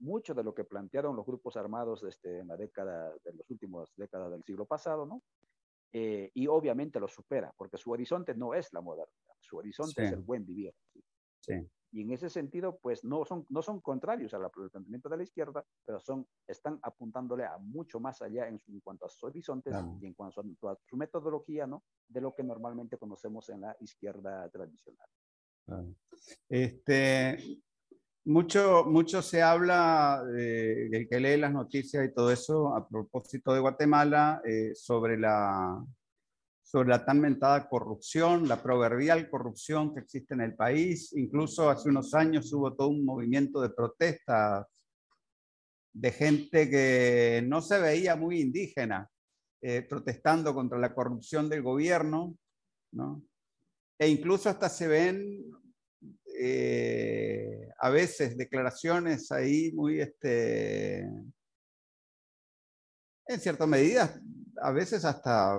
mucho de lo que plantearon los grupos armados este, en la década, de las últimas décadas del siglo pasado, ¿no? Eh, y obviamente lo supera, porque su horizonte no es la modernidad, su horizonte es el buen vivir. Sí. Y en ese sentido, pues no son, no son contrarios al planteamiento de la izquierda, pero son, están apuntándole a mucho más allá en, cuanto a sus horizontes y en cuanto a, su metodología, ¿no? De lo que normalmente conocemos en la izquierda tradicional. Este, mucho, mucho se habla, eh, el que lee las noticias y todo eso, a propósito de Guatemala, eh, sobre la sobre la tan mentada corrupción, la proverbial corrupción que existe en el país. Incluso hace unos años hubo todo un movimiento de protesta de gente que no se veía muy indígena, eh, protestando contra la corrupción del gobierno, ¿no? E incluso hasta se ven eh, a veces declaraciones ahí muy, este, en cierta medida, a veces hasta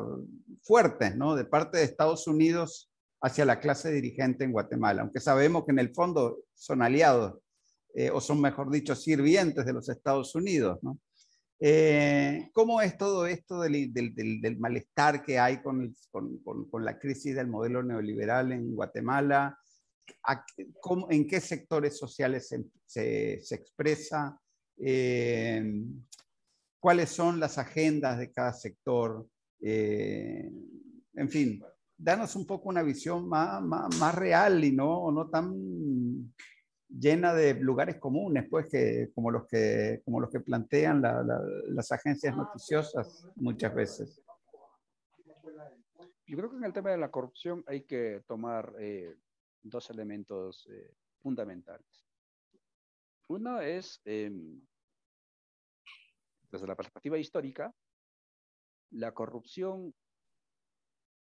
fuertes, ¿no? De parte de Estados Unidos hacia la clase dirigente en Guatemala, aunque sabemos que en el fondo son aliados, eh, o son, mejor dicho, sirvientes de los Estados Unidos, ¿no? Eh, ¿Cómo es todo esto del, del, del, malestar que hay con, con, con, la crisis del modelo neoliberal en Guatemala? cómo, ¿En qué sectores sociales se, se, se expresa? Eh, ¿Cuáles son las agendas de cada sector? Eh, en fin, danos un poco una visión más, más, real y no, no tan llena de lugares comunes, pues, que, como, los que, como los que plantean las agencias noticiosas muchas veces. Yo creo que en el tema de la corrupción hay que tomar eh, dos elementos eh, fundamentales. Uno es, em, desde la perspectiva histórica, la corrupción,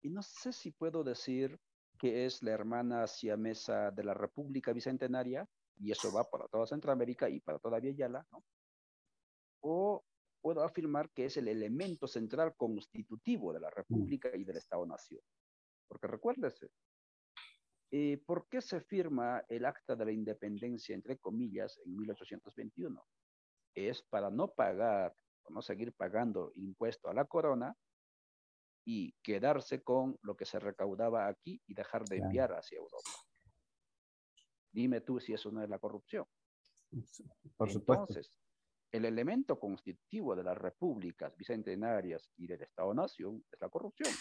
y no sé si puedo decir que es la hermana siamesa de la República Bicentenaria, y eso va para toda Centroamérica y para toda Villayala, ¿no? O puedo afirmar que es el elemento central constitutivo de la República y del Estado-Nación. Porque recuérdese, eh, ¿por qué se firma el Acta de la Independencia, entre comillas, en 1821? Es para no pagar no seguir pagando impuesto a la corona y quedarse con lo que se recaudaba aquí y dejar de enviar hacia Europa. Dime tú si eso no es la corrupción. Por supuesto. Entonces, el elemento constitutivo de las repúblicas bicentenarias y del Estado-Nación es la corrupción.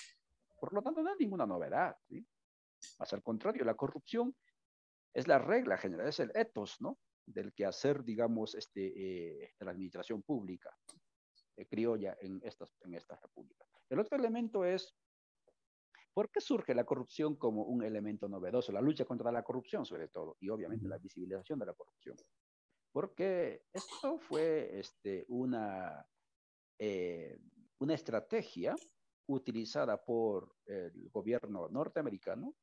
Por lo tanto, no hay ninguna novedad. ¿sí? Más al contrario, la corrupción es la regla general, es el ethos, ¿no? Del que hacer, digamos, este, eh, de la administración pública. Eh, criolla en estas, en estas repúblicas. El otro elemento es ¿Por qué surge la corrupción como un elemento novedoso? La lucha contra la corrupción, sobre todo, y obviamente la visibilización de la corrupción. Porque esto fue este, una, eh, una estrategia utilizada por el gobierno norteamericano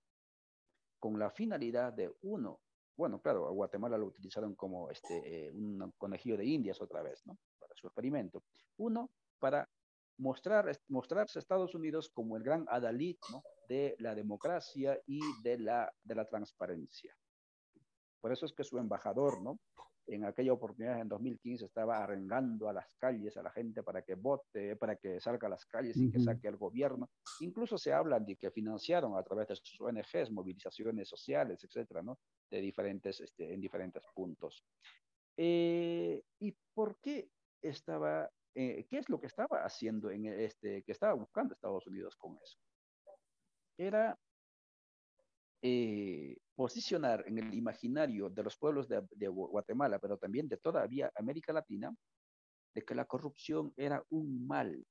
con la finalidad de, uno, bueno, claro, a Guatemala lo utilizaron como este, eh, un conejillo de indias otra vez, ¿no? Su experimento. Uno, para mostrar, mostrarse a Estados Unidos como el gran adalid ¿no? de la democracia y de la, de la transparencia. Por eso es que su embajador, ¿no? En aquella oportunidad, en 2015, estaba arengando a las calles a la gente para que vote, para que salga a las calles y que saque al gobierno. Incluso se habla de que financiaron a través de sus ONGs movilizaciones sociales, etcétera, ¿no? De diferentes, este, en diferentes puntos. Eh, ¿Y por qué estaba eh, qué es lo que estaba haciendo en este, que estaba buscando Estados Unidos con eso. Era eh, posicionar en el imaginario de los pueblos de, Guatemala, pero también de toda América Latina, de que la corrupción era un mal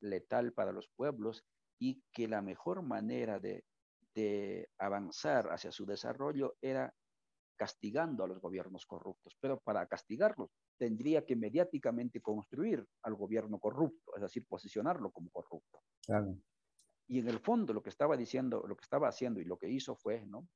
letal para los pueblos y que la mejor manera de, de avanzar hacia su desarrollo era castigando a los gobiernos corruptos, pero para castigarlos tendría que mediáticamente construir al gobierno corrupto, es decir, posicionarlo como corrupto. Y en el fondo lo que estaba diciendo, lo que estaba haciendo y lo que hizo fue, ¿no?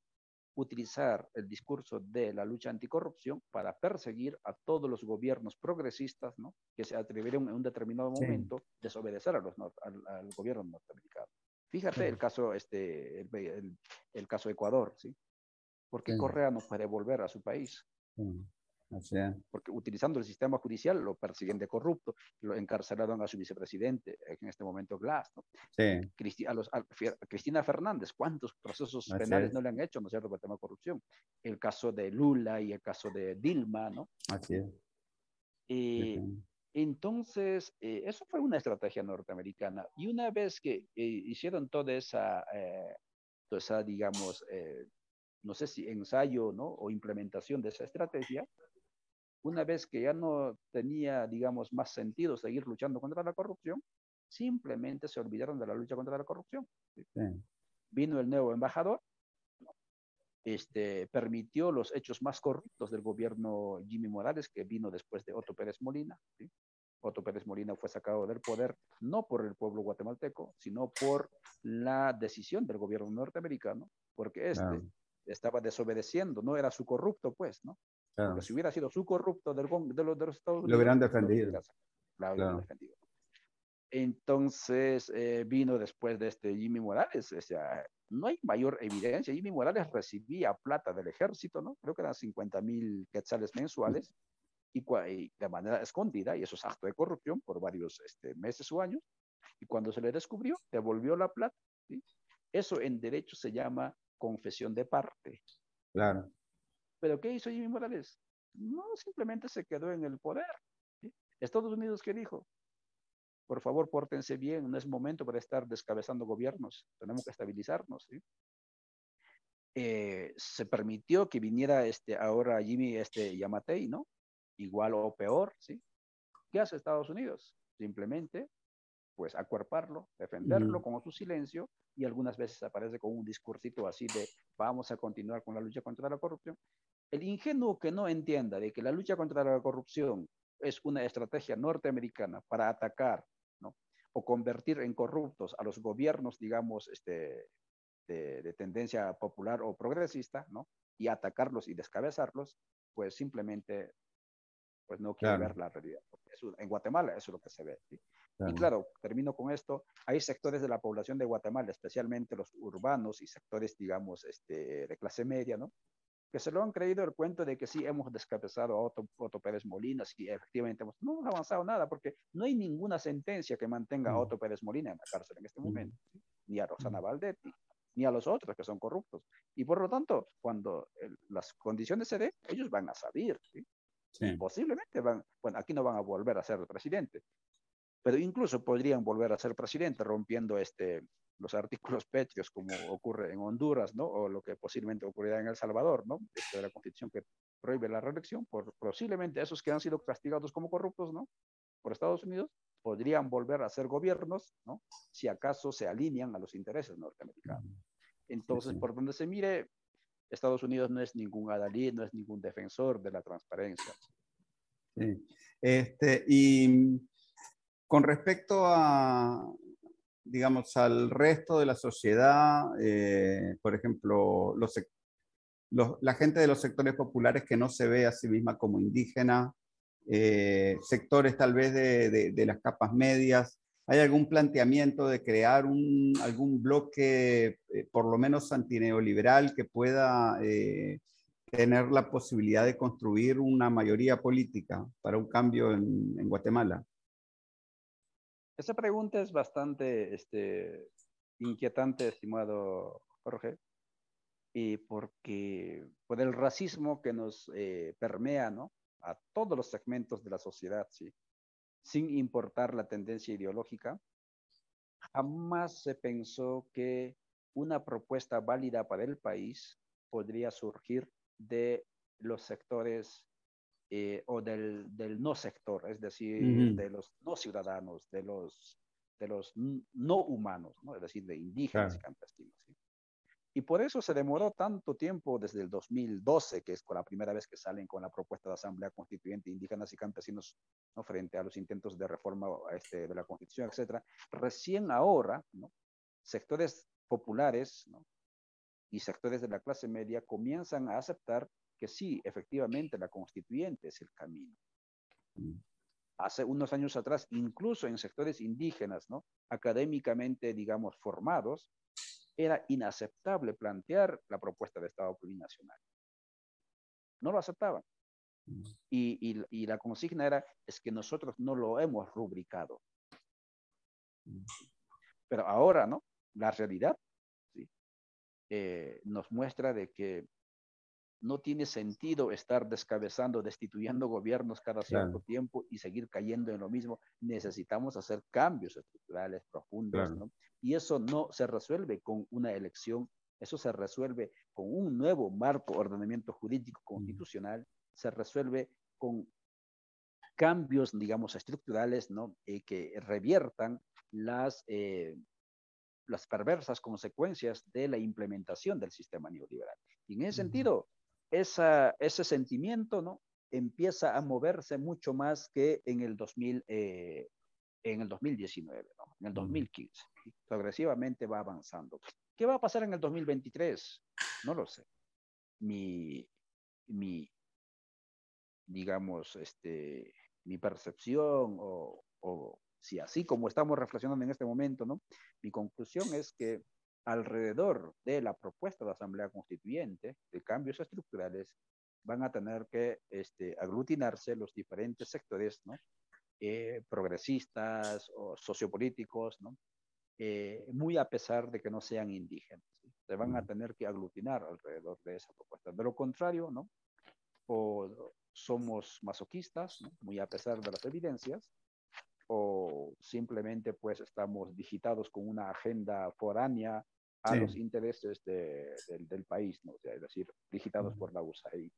utilizar el discurso de la lucha anticorrupción para perseguir a todos los gobiernos progresistas, ¿no? Que se atrevieron en un determinado momento desobedecer a los, al, gobierno norteamericano. Fíjate el caso, este, el, el, caso Ecuador, ¿sí? Porque Correa no puede volver a su país. Porque utilizando el sistema judicial lo persiguen de corrupto, lo encarcelaron a su vicepresidente, en este momento Glass. ¿no? Sí. a, los, Cristina Fernández, ¿cuántos procesos penales no le han hecho, no es cierto, por el tema de corrupción? El caso de Lula y el caso de Dilma, ¿no? Así es. Eh, entonces, eh, eso fue una estrategia norteamericana. Y una vez que eh, hicieron toda esa, toda esa digamos, no sé si ensayo ¿no? o implementación de esa estrategia, una vez que ya no tenía, digamos, más sentido seguir luchando contra la corrupción, simplemente se olvidaron de la lucha contra la corrupción. Vino el nuevo embajador, este, permitió los hechos más corruptos del gobierno Jimmy Morales, que vino después de Otto Pérez Molina. Otto Pérez Molina fue sacado del poder no por el pueblo guatemalteco, sino por la decisión del gobierno norteamericano, porque este estaba desobedeciendo, no era su corrupto, pues, ¿no? Si hubiera sido su corrupto del, de, los, de los Estados Unidos. Lo hubieran defendido. defendido. Entonces eh, vino después de este Jimmy Morales. O sea, no hay mayor evidencia. Jimmy Morales recibía plata del ejército, ¿no? Creo que eran 50 mil quetzales mensuales y, de manera escondida, y eso es acto de corrupción por varios este, meses o años. Y cuando se le descubrió, devolvió la plata. ¿sí? Eso en derecho se llama confesión de parte. Claro. Pero ¿qué hizo Jimmy Morales? No, simplemente se quedó en el poder. Estados Unidos, ¿qué dijo? Por favor, pórtense bien, no es momento para estar descabezando gobiernos, tenemos que estabilizarnos. Eh, se permitió que viniera este, ahora Jimmy este, Yamatei, ¿no? Igual o peor, ¿sí? ¿Qué hace Estados Unidos? Simplemente, pues, acuerparlo, defenderlo con su silencio y algunas veces aparece con un discursito así de vamos a continuar con la lucha contra la corrupción el ingenuo que no entienda de que la lucha contra la corrupción es una estrategia norteamericana para atacar ¿no? o convertir en corruptos a los gobiernos, digamos, este, de, tendencia popular o progresista, ¿no? y atacarlos y descabezarlos, pues simplemente pues no quiere ver la realidad. en Guatemala eso es lo que se ve. Y claro, termino con esto, hay sectores de la población de Guatemala, especialmente los urbanos y sectores, digamos, este, de clase media, ¿no? Que se lo han creído el cuento de que sí hemos descabezado a Otto, Pérez Molina, sí, efectivamente hemos, no hemos avanzado nada, porque no hay ninguna sentencia que mantenga a. Otto Pérez Molina en la cárcel en este momento, ni a Rosana. Valdetti, ni a los otros que son corruptos. Y por lo tanto, cuando las condiciones se den, ellos van a salir, ¿sí? Posiblemente van, bueno, aquí no van a volver a ser presidente, pero incluso podrían volver a ser presidente rompiendo este, los artículos pétreos, como ocurre en Honduras, ¿no? O lo que posiblemente ocurrirá en El Salvador, ¿no? de la constitución que prohíbe la reelección, por posiblemente esos que han sido castigados como corruptos, ¿no? Por Estados Unidos, podrían volver a ser gobiernos, ¿no? Si acaso se alinean a los intereses norteamericanos. Entonces, por donde se mire, Estados Unidos no es ningún adalid, no es ningún defensor de la transparencia. Sí. Este, y con respecto a, digamos, al resto de la sociedad, eh, por ejemplo, la gente de los sectores populares que no se ve a sí misma como indígena, eh, sectores tal vez de, las capas medias. ¿Hay algún planteamiento de crear algún bloque, eh, por lo menos antineoliberal, que pueda tener la posibilidad de construir una mayoría política para un cambio en Guatemala? Esa pregunta es bastante este, inquietante, estimado Jorge y porque por el racismo que nos eh, permea, ¿no? A todos los segmentos de la sociedad, ¿sí? Sin importar la tendencia ideológica, jamás se pensó que una propuesta válida para el país podría surgir de los sectores eh, o del, del, no sector, es decir, de los no ciudadanos, de los, de los no humanos, ¿no? es decir, de indígenas y campesinos. ¿sí? Y por eso se demoró tanto tiempo desde el 2012, que es con la primera vez que salen con la propuesta de Asamblea Constituyente indígenas y campesinos ¿no? frente a los intentos de reforma este, de la Constitución, etcétera. Recién ahora, ¿no? sectores populares ¿no? y sectores de la clase media comienzan a aceptar que sí, efectivamente, la constituyente es el camino. Hace unos años atrás, incluso en sectores indígenas, ¿no? académicamente, digamos, formados, era inaceptable plantear la propuesta de Estado plurinacional. No lo aceptaban. Y, y, la consigna era, es que nosotros no lo hemos rubricado. Pero ahora, ¿no? La realidad ¿sí? Eh, nos muestra de que no tiene sentido estar descabezando, destituyendo gobiernos cada cierto tiempo y seguir cayendo en lo mismo. Necesitamos hacer cambios estructurales profundos, ¿no? Y eso no se resuelve con una elección, eso se resuelve con un nuevo marco, ordenamiento jurídico constitucional, se resuelve con cambios, digamos, estructurales, ¿no? Eh, que reviertan las, eh, las perversas consecuencias de la implementación del sistema neoliberal. Y en ese sentido, esa, ese sentimiento, ¿no? Empieza a moverse mucho más que en el 2000, eh, en el 2019, ¿no? En el 2015 progresivamente va avanzando. ¿Qué va a pasar en el 2023? No lo sé. Mi, mi digamos, este, mi percepción o, o si así como estamos reflexionando en este momento, ¿no? Mi conclusión es que alrededor de la propuesta de Asamblea Constituyente de cambios estructurales van a tener que este, aglutinarse los diferentes sectores, ¿no? Eh, progresistas o sociopolíticos, ¿no? Eh, muy a pesar de que no sean indígenas. Se van a tener que aglutinar alrededor de esa propuesta. De lo contrario, ¿no? O somos masoquistas, muy a pesar de las evidencias, o simplemente pues estamos digitados con una agenda foránea a los intereses del país, ¿no? es decir, digitados por la USAID.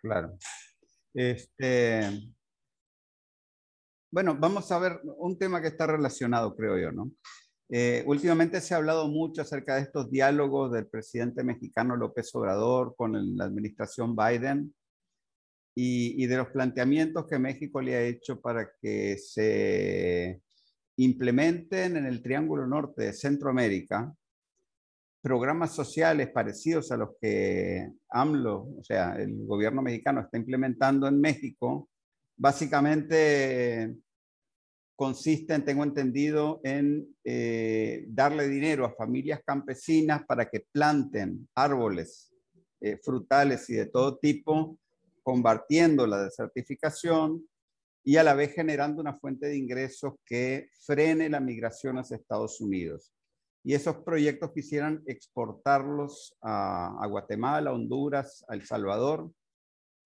Claro. Este, bueno, vamos a ver un tema que está relacionado, creo yo, ¿no? Eh, últimamente se ha hablado mucho acerca de estos diálogos del presidente mexicano López Obrador con la administración Biden y, de los planteamientos que México le ha hecho para que se implementen en el Triángulo Norte de Centroamérica programas sociales parecidos a los que AMLO, o sea, el gobierno mexicano está implementando en México, básicamente consisten, tengo entendido, en eh, darle dinero a familias campesinas para que planten árboles eh, frutales y de todo tipo, combatiendo la desertificación y a la vez generando una fuente de ingresos que frene la migración hacia Estados Unidos. Y esos proyectos quisieran exportarlos a, Guatemala, Honduras, a El Salvador.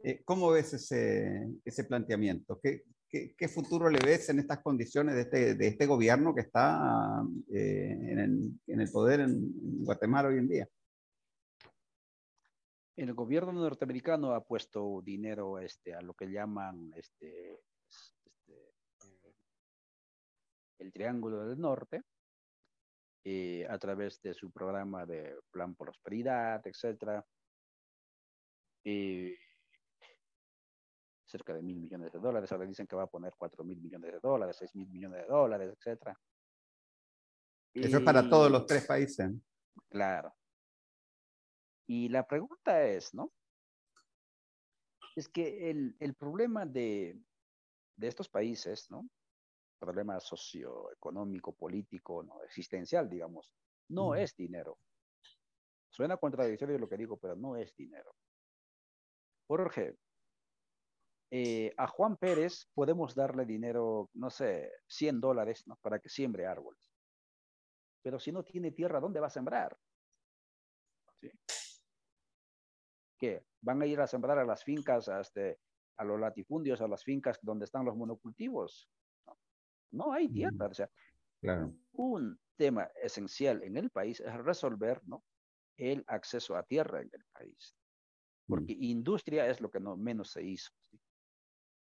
Eh, ¿Cómo ves ese, ese planteamiento? ¿Qué, ¿Qué, futuro le ves en estas condiciones de este, de este gobierno que está eh, en, el, poder en Guatemala hoy en día? El gobierno norteamericano ha puesto dinero este, a lo que llaman este, este el Triángulo del Norte, eh, a través de su programa de Plan Prosperidad, etcétera. Eh, cerca de mil millones de dólares, ahora dicen que va a poner cuatro mil millones de dólares, seis mil millones de dólares, etcétera. Eso es para todos los tres países. Claro. Y la pregunta es, ¿no? Es que el, el problema de, de estos países, ¿no? problema socioeconómico, político, ¿no? existencial, digamos, no es dinero. Suena contradictorio lo que digo, pero no es dinero. Jorge, eh, a Juan Pérez podemos darle dinero, no sé, 100 dólares ¿no? para que siembre árboles. Pero si no tiene tierra, ¿dónde va a sembrar? ¿Sí? ¿Qué? ¿Van a ir a sembrar a las fincas, a, este, a los latifundios, a las fincas donde están los monocultivos? No hay tierra. O sea, un tema esencial en el país es resolver ¿no? el acceso a tierra en el país. Porque industria es lo que no menos se hizo.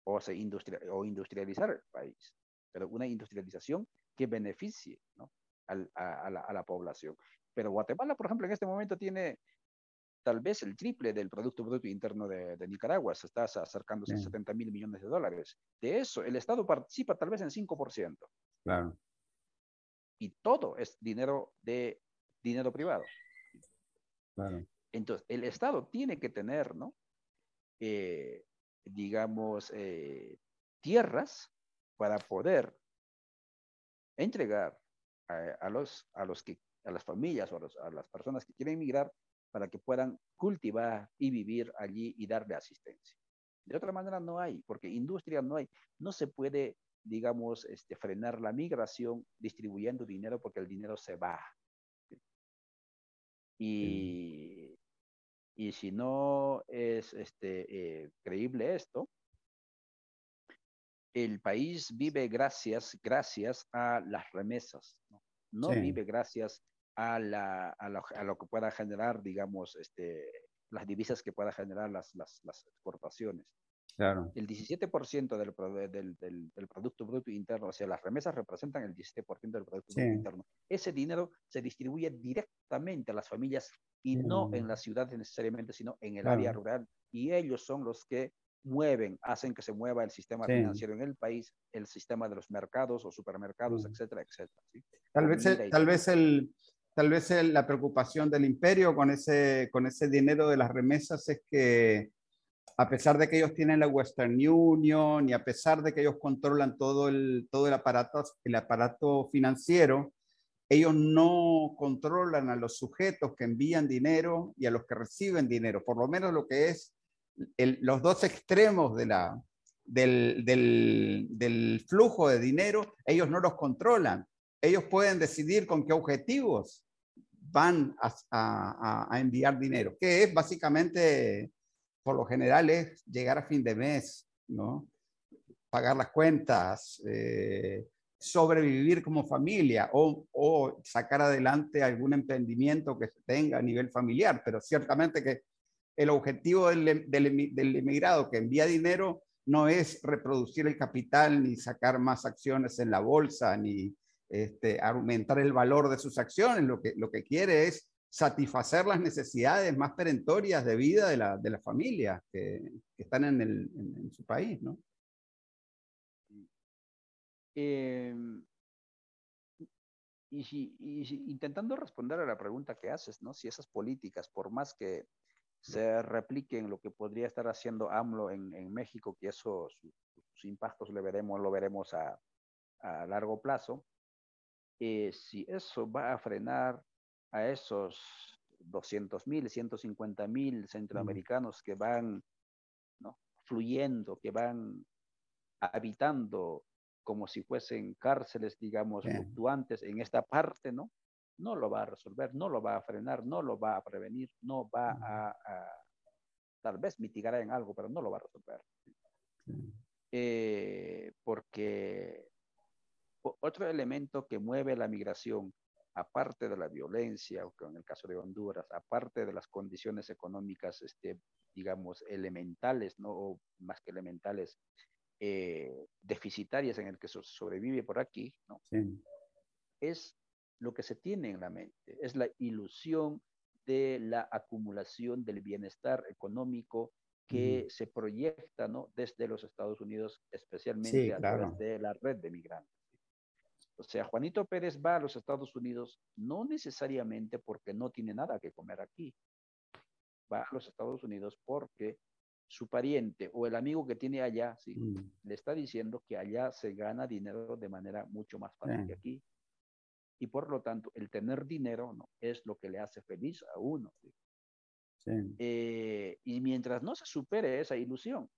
O, se industria, o industrializar el país. Pero una industrialización que beneficie ¿no? a, la, población. Pero Guatemala, por ejemplo, en este momento tiene tal vez el triple del Producto Bruto Interno de, Nicaragua, se está acercándose a 70 mil millones de dólares. De eso, el Estado participa tal vez en 5%. Claro. Y todo es dinero de dinero privado. Claro. Entonces, el Estado tiene que tener, ¿no? Eh, digamos, eh, tierras para poder entregar a, los, a, los que, a las familias o a, a las personas que quieren emigrar para que puedan cultivar y vivir allí y darle asistencia. De otra manera no hay, porque industria no hay. No se puede, digamos, este, frenar la migración distribuyendo dinero porque el dinero se va. Y, y si no es este, eh, creíble esto, el país vive gracias, gracias a las remesas, no, no vive gracias a, la, a, lo, a, lo, que pueda generar, digamos, este, las divisas que pueda generar las, las, las exportaciones. Claro. El 17% del, del, del, del, Producto Bruto Interno, o sea, las remesas representan el 17% del Producto Bruto Interno. Ese dinero se distribuye directamente a las familias y no en las ciudades necesariamente, sino en el área rural. Y ellos son los que mueven, hacen que se mueva el sistema financiero en el país, el sistema de los mercados o supermercados, etcétera, etcétera. ¿sí? Tal, vez, tal vez el, tal vez la preocupación del imperio con ese, con ese dinero de las remesas es que a pesar de que ellos tienen la Western Union y a pesar de que ellos controlan todo el, todo el, aparato, el aparato financiero, ellos no controlan a los sujetos que envían dinero y a los que reciben dinero, por lo menos lo que es los dos extremos de la, del, del, del flujo de dinero, ellos no los controlan ellos pueden decidir con qué objetivos van a, enviar dinero, que es básicamente, por lo general, es llegar a fin de mes, ¿no? Pagar las cuentas, eh, sobrevivir como familia o, sacar adelante algún emprendimiento que se tenga a nivel familiar, pero ciertamente que el objetivo del, del, del inmigrado que envía dinero no es reproducir el capital ni sacar más acciones en la bolsa ni, este, aumentar el valor de sus acciones, lo que, lo que quiere es satisfacer las necesidades más perentorias de vida de la, de la familia que, están en, el, en, su país, ¿no? Em, y, si, y intentando responder a la pregunta que haces, ¿no? Si esas políticas, por más que se repliquen lo que podría estar haciendo AMLO en, en México, que eso, sus, impactos lo veremos, lo veremos a, a largo plazo, eh, si eso va a frenar a esos 200 mil, 150 mil centroamericanos que van ¿no? fluyendo, que van habitando como si fuesen cárceles, digamos, fluctuantes en esta parte, ¿no? No lo va a resolver, no lo va a frenar, no lo va a prevenir, no va a, tal vez mitigará en algo, pero no lo va a resolver. Eh, porque otro elemento que mueve la migración, aparte de la violencia, o en el caso de Honduras, aparte de las condiciones económicas, este, digamos, elementales, ¿no? O más que elementales, eh, deficitarias en el que sobrevive por aquí, ¿no? es lo que se tiene en la mente, es la ilusión de la acumulación del bienestar económico que se proyecta ¿no? desde los Estados Unidos, especialmente a través de la red de migrantes. O sea, Juanito Pérez va a los Estados Unidos no necesariamente porque no tiene nada que comer aquí. Va a los Estados Unidos porque su pariente o el amigo que tiene allá, ¿sí? Mm. le está diciendo que allá se gana dinero de manera mucho más fácil que aquí. Y por lo tanto, el tener dinero ¿no? es lo que le hace feliz a uno. Eh, y mientras no se supere esa ilusión,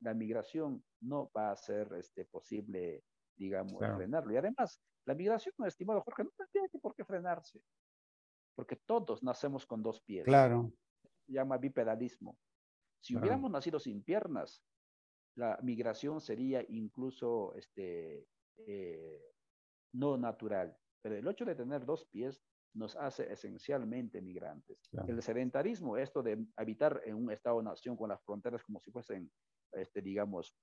la migración no va a ser este, posible digamos, frenarlo. Y además, la migración, estimado Jorge, no tendría que por qué frenarse, porque todos nacemos con dos pies. Claro. Se llama bipedalismo. Si hubiéramos nacido sin piernas, la migración sería incluso este, eh, no natural. Pero el hecho de tener dos pies nos hace esencialmente migrantes. El sedentarismo, esto de habitar en un estado-nación con las fronteras como si fuesen, este, digamos,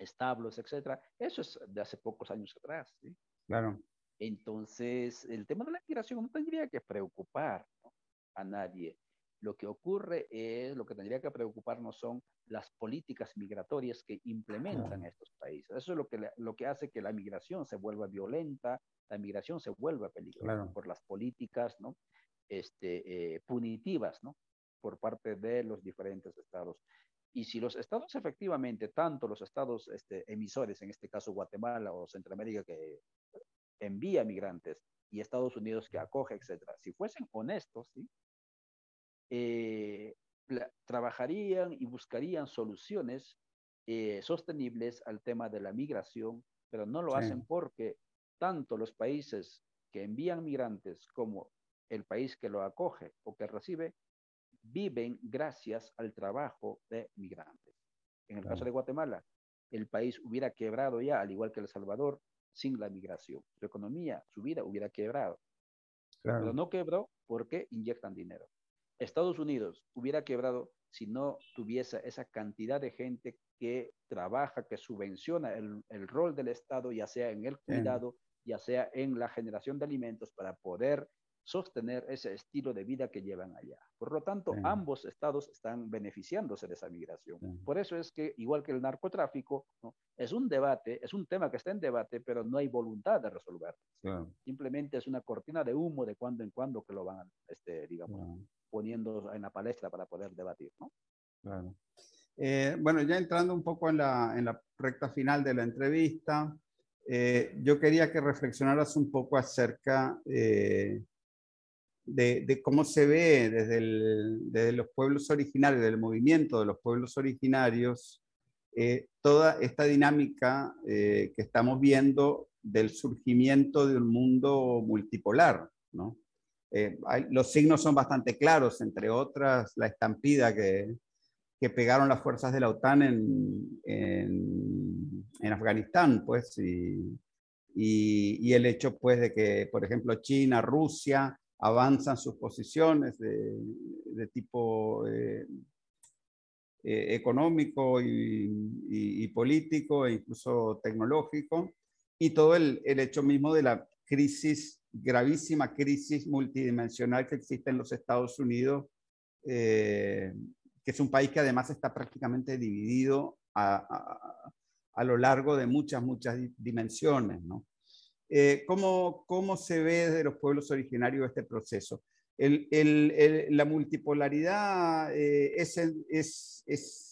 establos, etcétera. Eso es de hace pocos años atrás. ¿sí? Claro. Entonces, el tema de la migración no tendría que preocupar a nadie. Lo que ocurre es, lo que tendría que preocuparnos son las políticas migratorias que implementan estos países. Eso es lo que, lo que hace que la migración se vuelva violenta, la migración se vuelva peligrosa por las políticas ¿no? este, eh, punitivas ¿no? por parte de los diferentes estados. Y si los estados efectivamente, tanto los estados este, emisores, en este caso Guatemala o Centroamérica, que envía migrantes, y Estados Unidos que acoge, etcétera, si fuesen honestos, ¿sí? Eh, trabajarían y buscarían soluciones eh, sostenibles al tema de la migración, pero no lo hacen porque tanto los países que envían migrantes como el país que lo acoge o que recibe viven gracias al trabajo de migrantes. En el caso de Guatemala, el país hubiera quebrado ya, al igual que El Salvador, sin la migración. Su economía, su vida hubiera quebrado. Pero no quebró porque inyectan dinero. Estados Unidos hubiera quebrado si no tuviese esa cantidad de gente que trabaja, que subvenciona el, rol del Estado, ya sea en el cuidado, ya sea en la generación de alimentos para poder sostener ese estilo de vida que llevan allá. Por lo tanto, ambos estados están beneficiándose de esa migración. Por eso es que, igual que el narcotráfico, es un debate, es un tema que está en debate, pero no hay voluntad de resolverlo. Simplemente es una cortina de humo de cuando en cuando que lo van, este, digamos, poniendo en la palestra para poder debatir. Eh, bueno, ya entrando un poco en la, en la recta final de la entrevista, eh, yo quería que reflexionaras un poco acerca eh, de, cómo se ve desde, los pueblos originarios, del movimiento de los pueblos originarios, eh, toda esta dinámica eh, que estamos viendo del surgimiento de un mundo multipolar. ¿no? Eh, los signos son bastante claros, entre otras la estampida que, que pegaron las fuerzas de la OTAN en, en, en Afganistán, pues, y, y, y, el hecho, pues, de que, por ejemplo, China, Rusia, avanzan sus posiciones de, tipo eh, eh, económico y, político e incluso tecnológico, y todo el, hecho mismo de la crisis, gravísima crisis multidimensional que existe en los Estados Unidos, eh, que es un país que además está prácticamente dividido a, a lo largo de muchas, muchas dimensiones, ¿no? Eh, ¿cómo, ¿cómo, se ve de los pueblos originarios este proceso? La multipolaridad eh, es, es, es,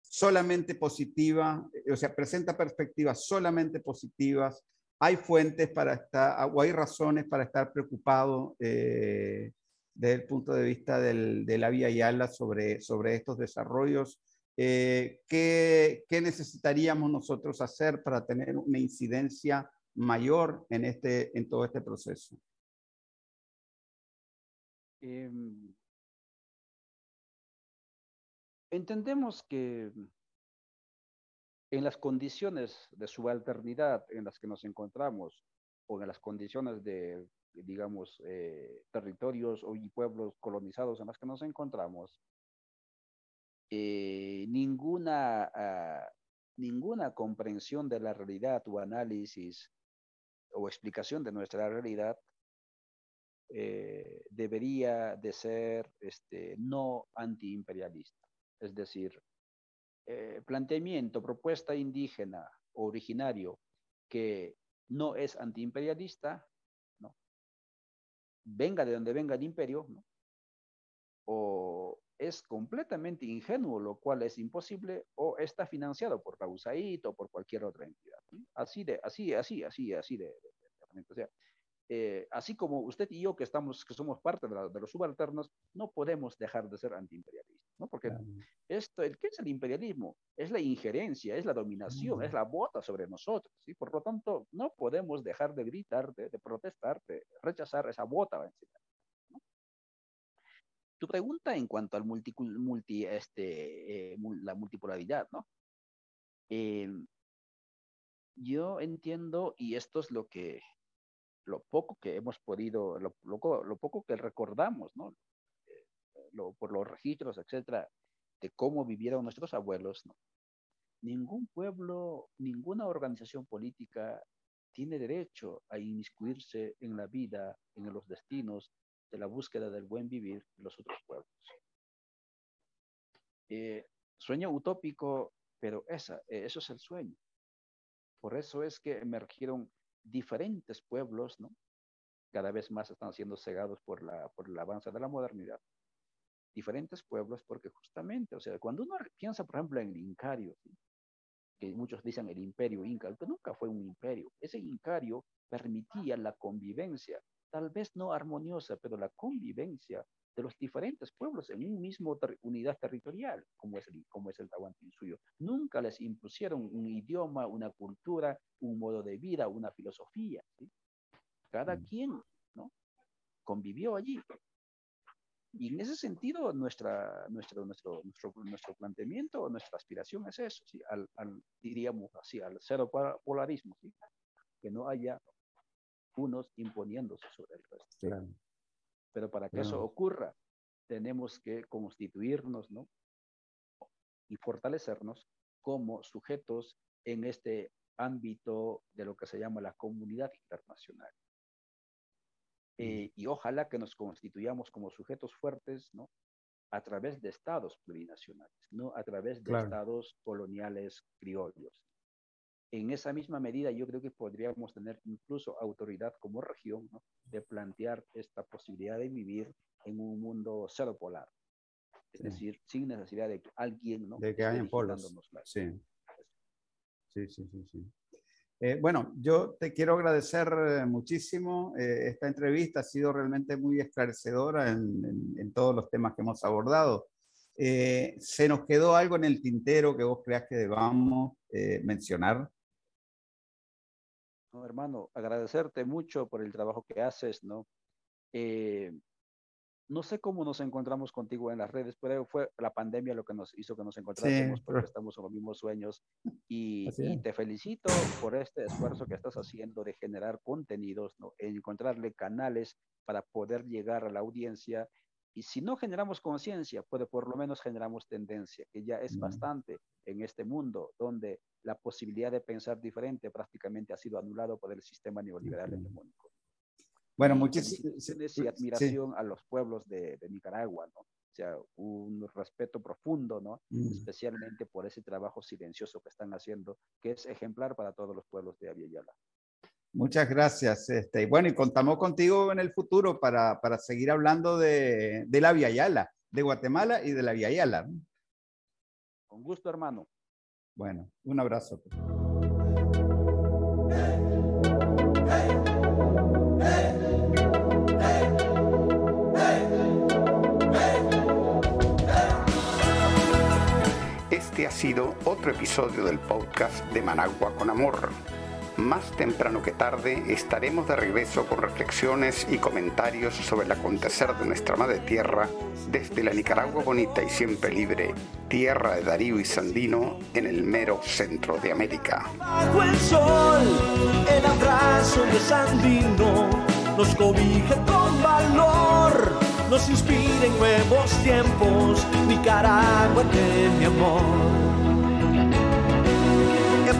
solamente positiva, o sea, presenta perspectivas solamente positivas. Hay fuentes para estar, o hay razones para estar preocupado eh, desde el punto de vista del, de la vía Yala sobre, sobre estos desarrollos eh, ¿qué, necesitaríamos nosotros hacer para tener una incidencia mayor en, este, en todo este proceso? Em, entendemos que en las condiciones de subalternidad en las que nos encontramos, o en las condiciones de, digamos, eh, territorios y pueblos colonizados en las que nos encontramos, eh, ninguna, ah, ninguna comprensión de la realidad o análisis o explicación de nuestra realidad eh, debería de ser este, no antiimperialista. Es decir, eh, planteamiento, propuesta indígena originario que no es antiimperialista, ¿no? venga de donde venga el imperio, ¿no? o es completamente ingenuo, lo cual es imposible, o está financiado por la USAID o por cualquier otra entidad. Así de, así, así, así, así de, o sea, eh, así como usted y yo que estamos, que somos parte de, los subalternos, no podemos dejar de ser antiimperialistas, ¿no? Porque esto, el, ¿qué es el imperialismo? Es la injerencia, es la dominación, es la bota sobre nosotros, ¿sí? Por lo tanto, no podemos dejar de gritar, de, protestar, de rechazar esa bota tu pregunta en cuanto al multi, este, eh, la multipolaridad, ¿no? Em, yo entiendo, y esto es lo que, lo poco que hemos podido, lo, lo, poco que recordamos, ¿no? Eh, por los registros, etcétera, de cómo vivieron nuestros abuelos, ¿no? Ningún pueblo, ninguna organización política tiene derecho a inmiscuirse en la vida, en los destinos de la búsqueda del buen vivir de los otros pueblos. Eh, sueño utópico, pero esa, eh, eso es el sueño. Por eso es que emergieron diferentes pueblos, ¿no? Cada vez más están siendo cegados por, la, por el avance de la modernidad. Diferentes pueblos, porque justamente, o sea, cuando uno piensa, por ejemplo, en el Incario, que muchos dicen el imperio inca, que nunca fue un imperio. Ese incario permitía la convivencia tal vez no armoniosa, pero la convivencia de los diferentes pueblos en un mismo unidad territorial, como es el, como es el suyo. Nunca les impusieron un idioma, una cultura, un modo de vida, una filosofía. Cada mm. quien ¿no? convivió allí. Y en ese sentido, nuestra, nuestro, nuestro, nuestro, nuestro planteamiento, nuestra aspiración es eso, ¿sí? al, diríamos así, al cero polarismo, ¿sí? que no haya unos imponiéndose sobre el resto. Pero para que eso ocurra, tenemos que constituirnos, ¿no? Y fortalecernos como sujetos en este ámbito de lo que se llama la comunidad internacional. Eh, y ojalá que nos constituyamos como sujetos fuertes, ¿no? A través de estados plurinacionales, no a través de estados coloniales criollos en esa misma medida yo creo que podríamos tener incluso autoridad como región de plantear esta posibilidad de vivir en un mundo cero polar. Es decir, sin necesidad de que alguien ¿no? de que hayan polos. Sí. sí, sí, sí, sí. Eh, bueno, yo te quiero agradecer eh, muchísimo. Eh, esta entrevista ha sido realmente muy esclarecedora en, en, todos los temas que hemos abordado. ¿Se nos quedó algo en el tintero que vos creas que debamos mencionar? Hermano, agradecerte mucho por el trabajo que haces, ¿no? Eh, no sé cómo nos encontramos contigo en las redes, pero fue la pandemia lo que nos hizo que nos encontráramos porque estamos en los mismos sueños. Y, te felicito por este esfuerzo que estás haciendo de generar contenidos, ¿no? encontrarle canales para poder llegar a la audiencia y si no generamos conciencia, pues por lo menos generamos tendencia, que ya es bastante en este mundo donde la posibilidad de pensar diferente prácticamente ha sido anulado por el sistema neoliberal hegemónico. Bueno, muchísimas y admiración a los pueblos de, Nicaragua, ¿no? O sea, un respeto profundo, ¿no? Especialmente por ese trabajo silencioso que están haciendo, que es ejemplar para todos los pueblos de Aviala. Muchas gracias. Este, bueno, y contamos contigo en el futuro para, para seguir hablando de, de, la Via Yala, de Guatemala y de la Via Yala. Con gusto, hermano. Bueno, un abrazo. Este ha sido otro episodio del podcast de Managua con Amor más temprano que tarde estaremos de regreso con reflexiones y comentarios sobre el acontecer de nuestra madre tierra desde la Nicaragua bonita y siempre libre, tierra de Darío y Sandino en el mero centro de América. Bajo el sol, el abrazo de Sandino nos cobija con valor, nos inspira en nuevos tiempos, Nicaragua mi amor.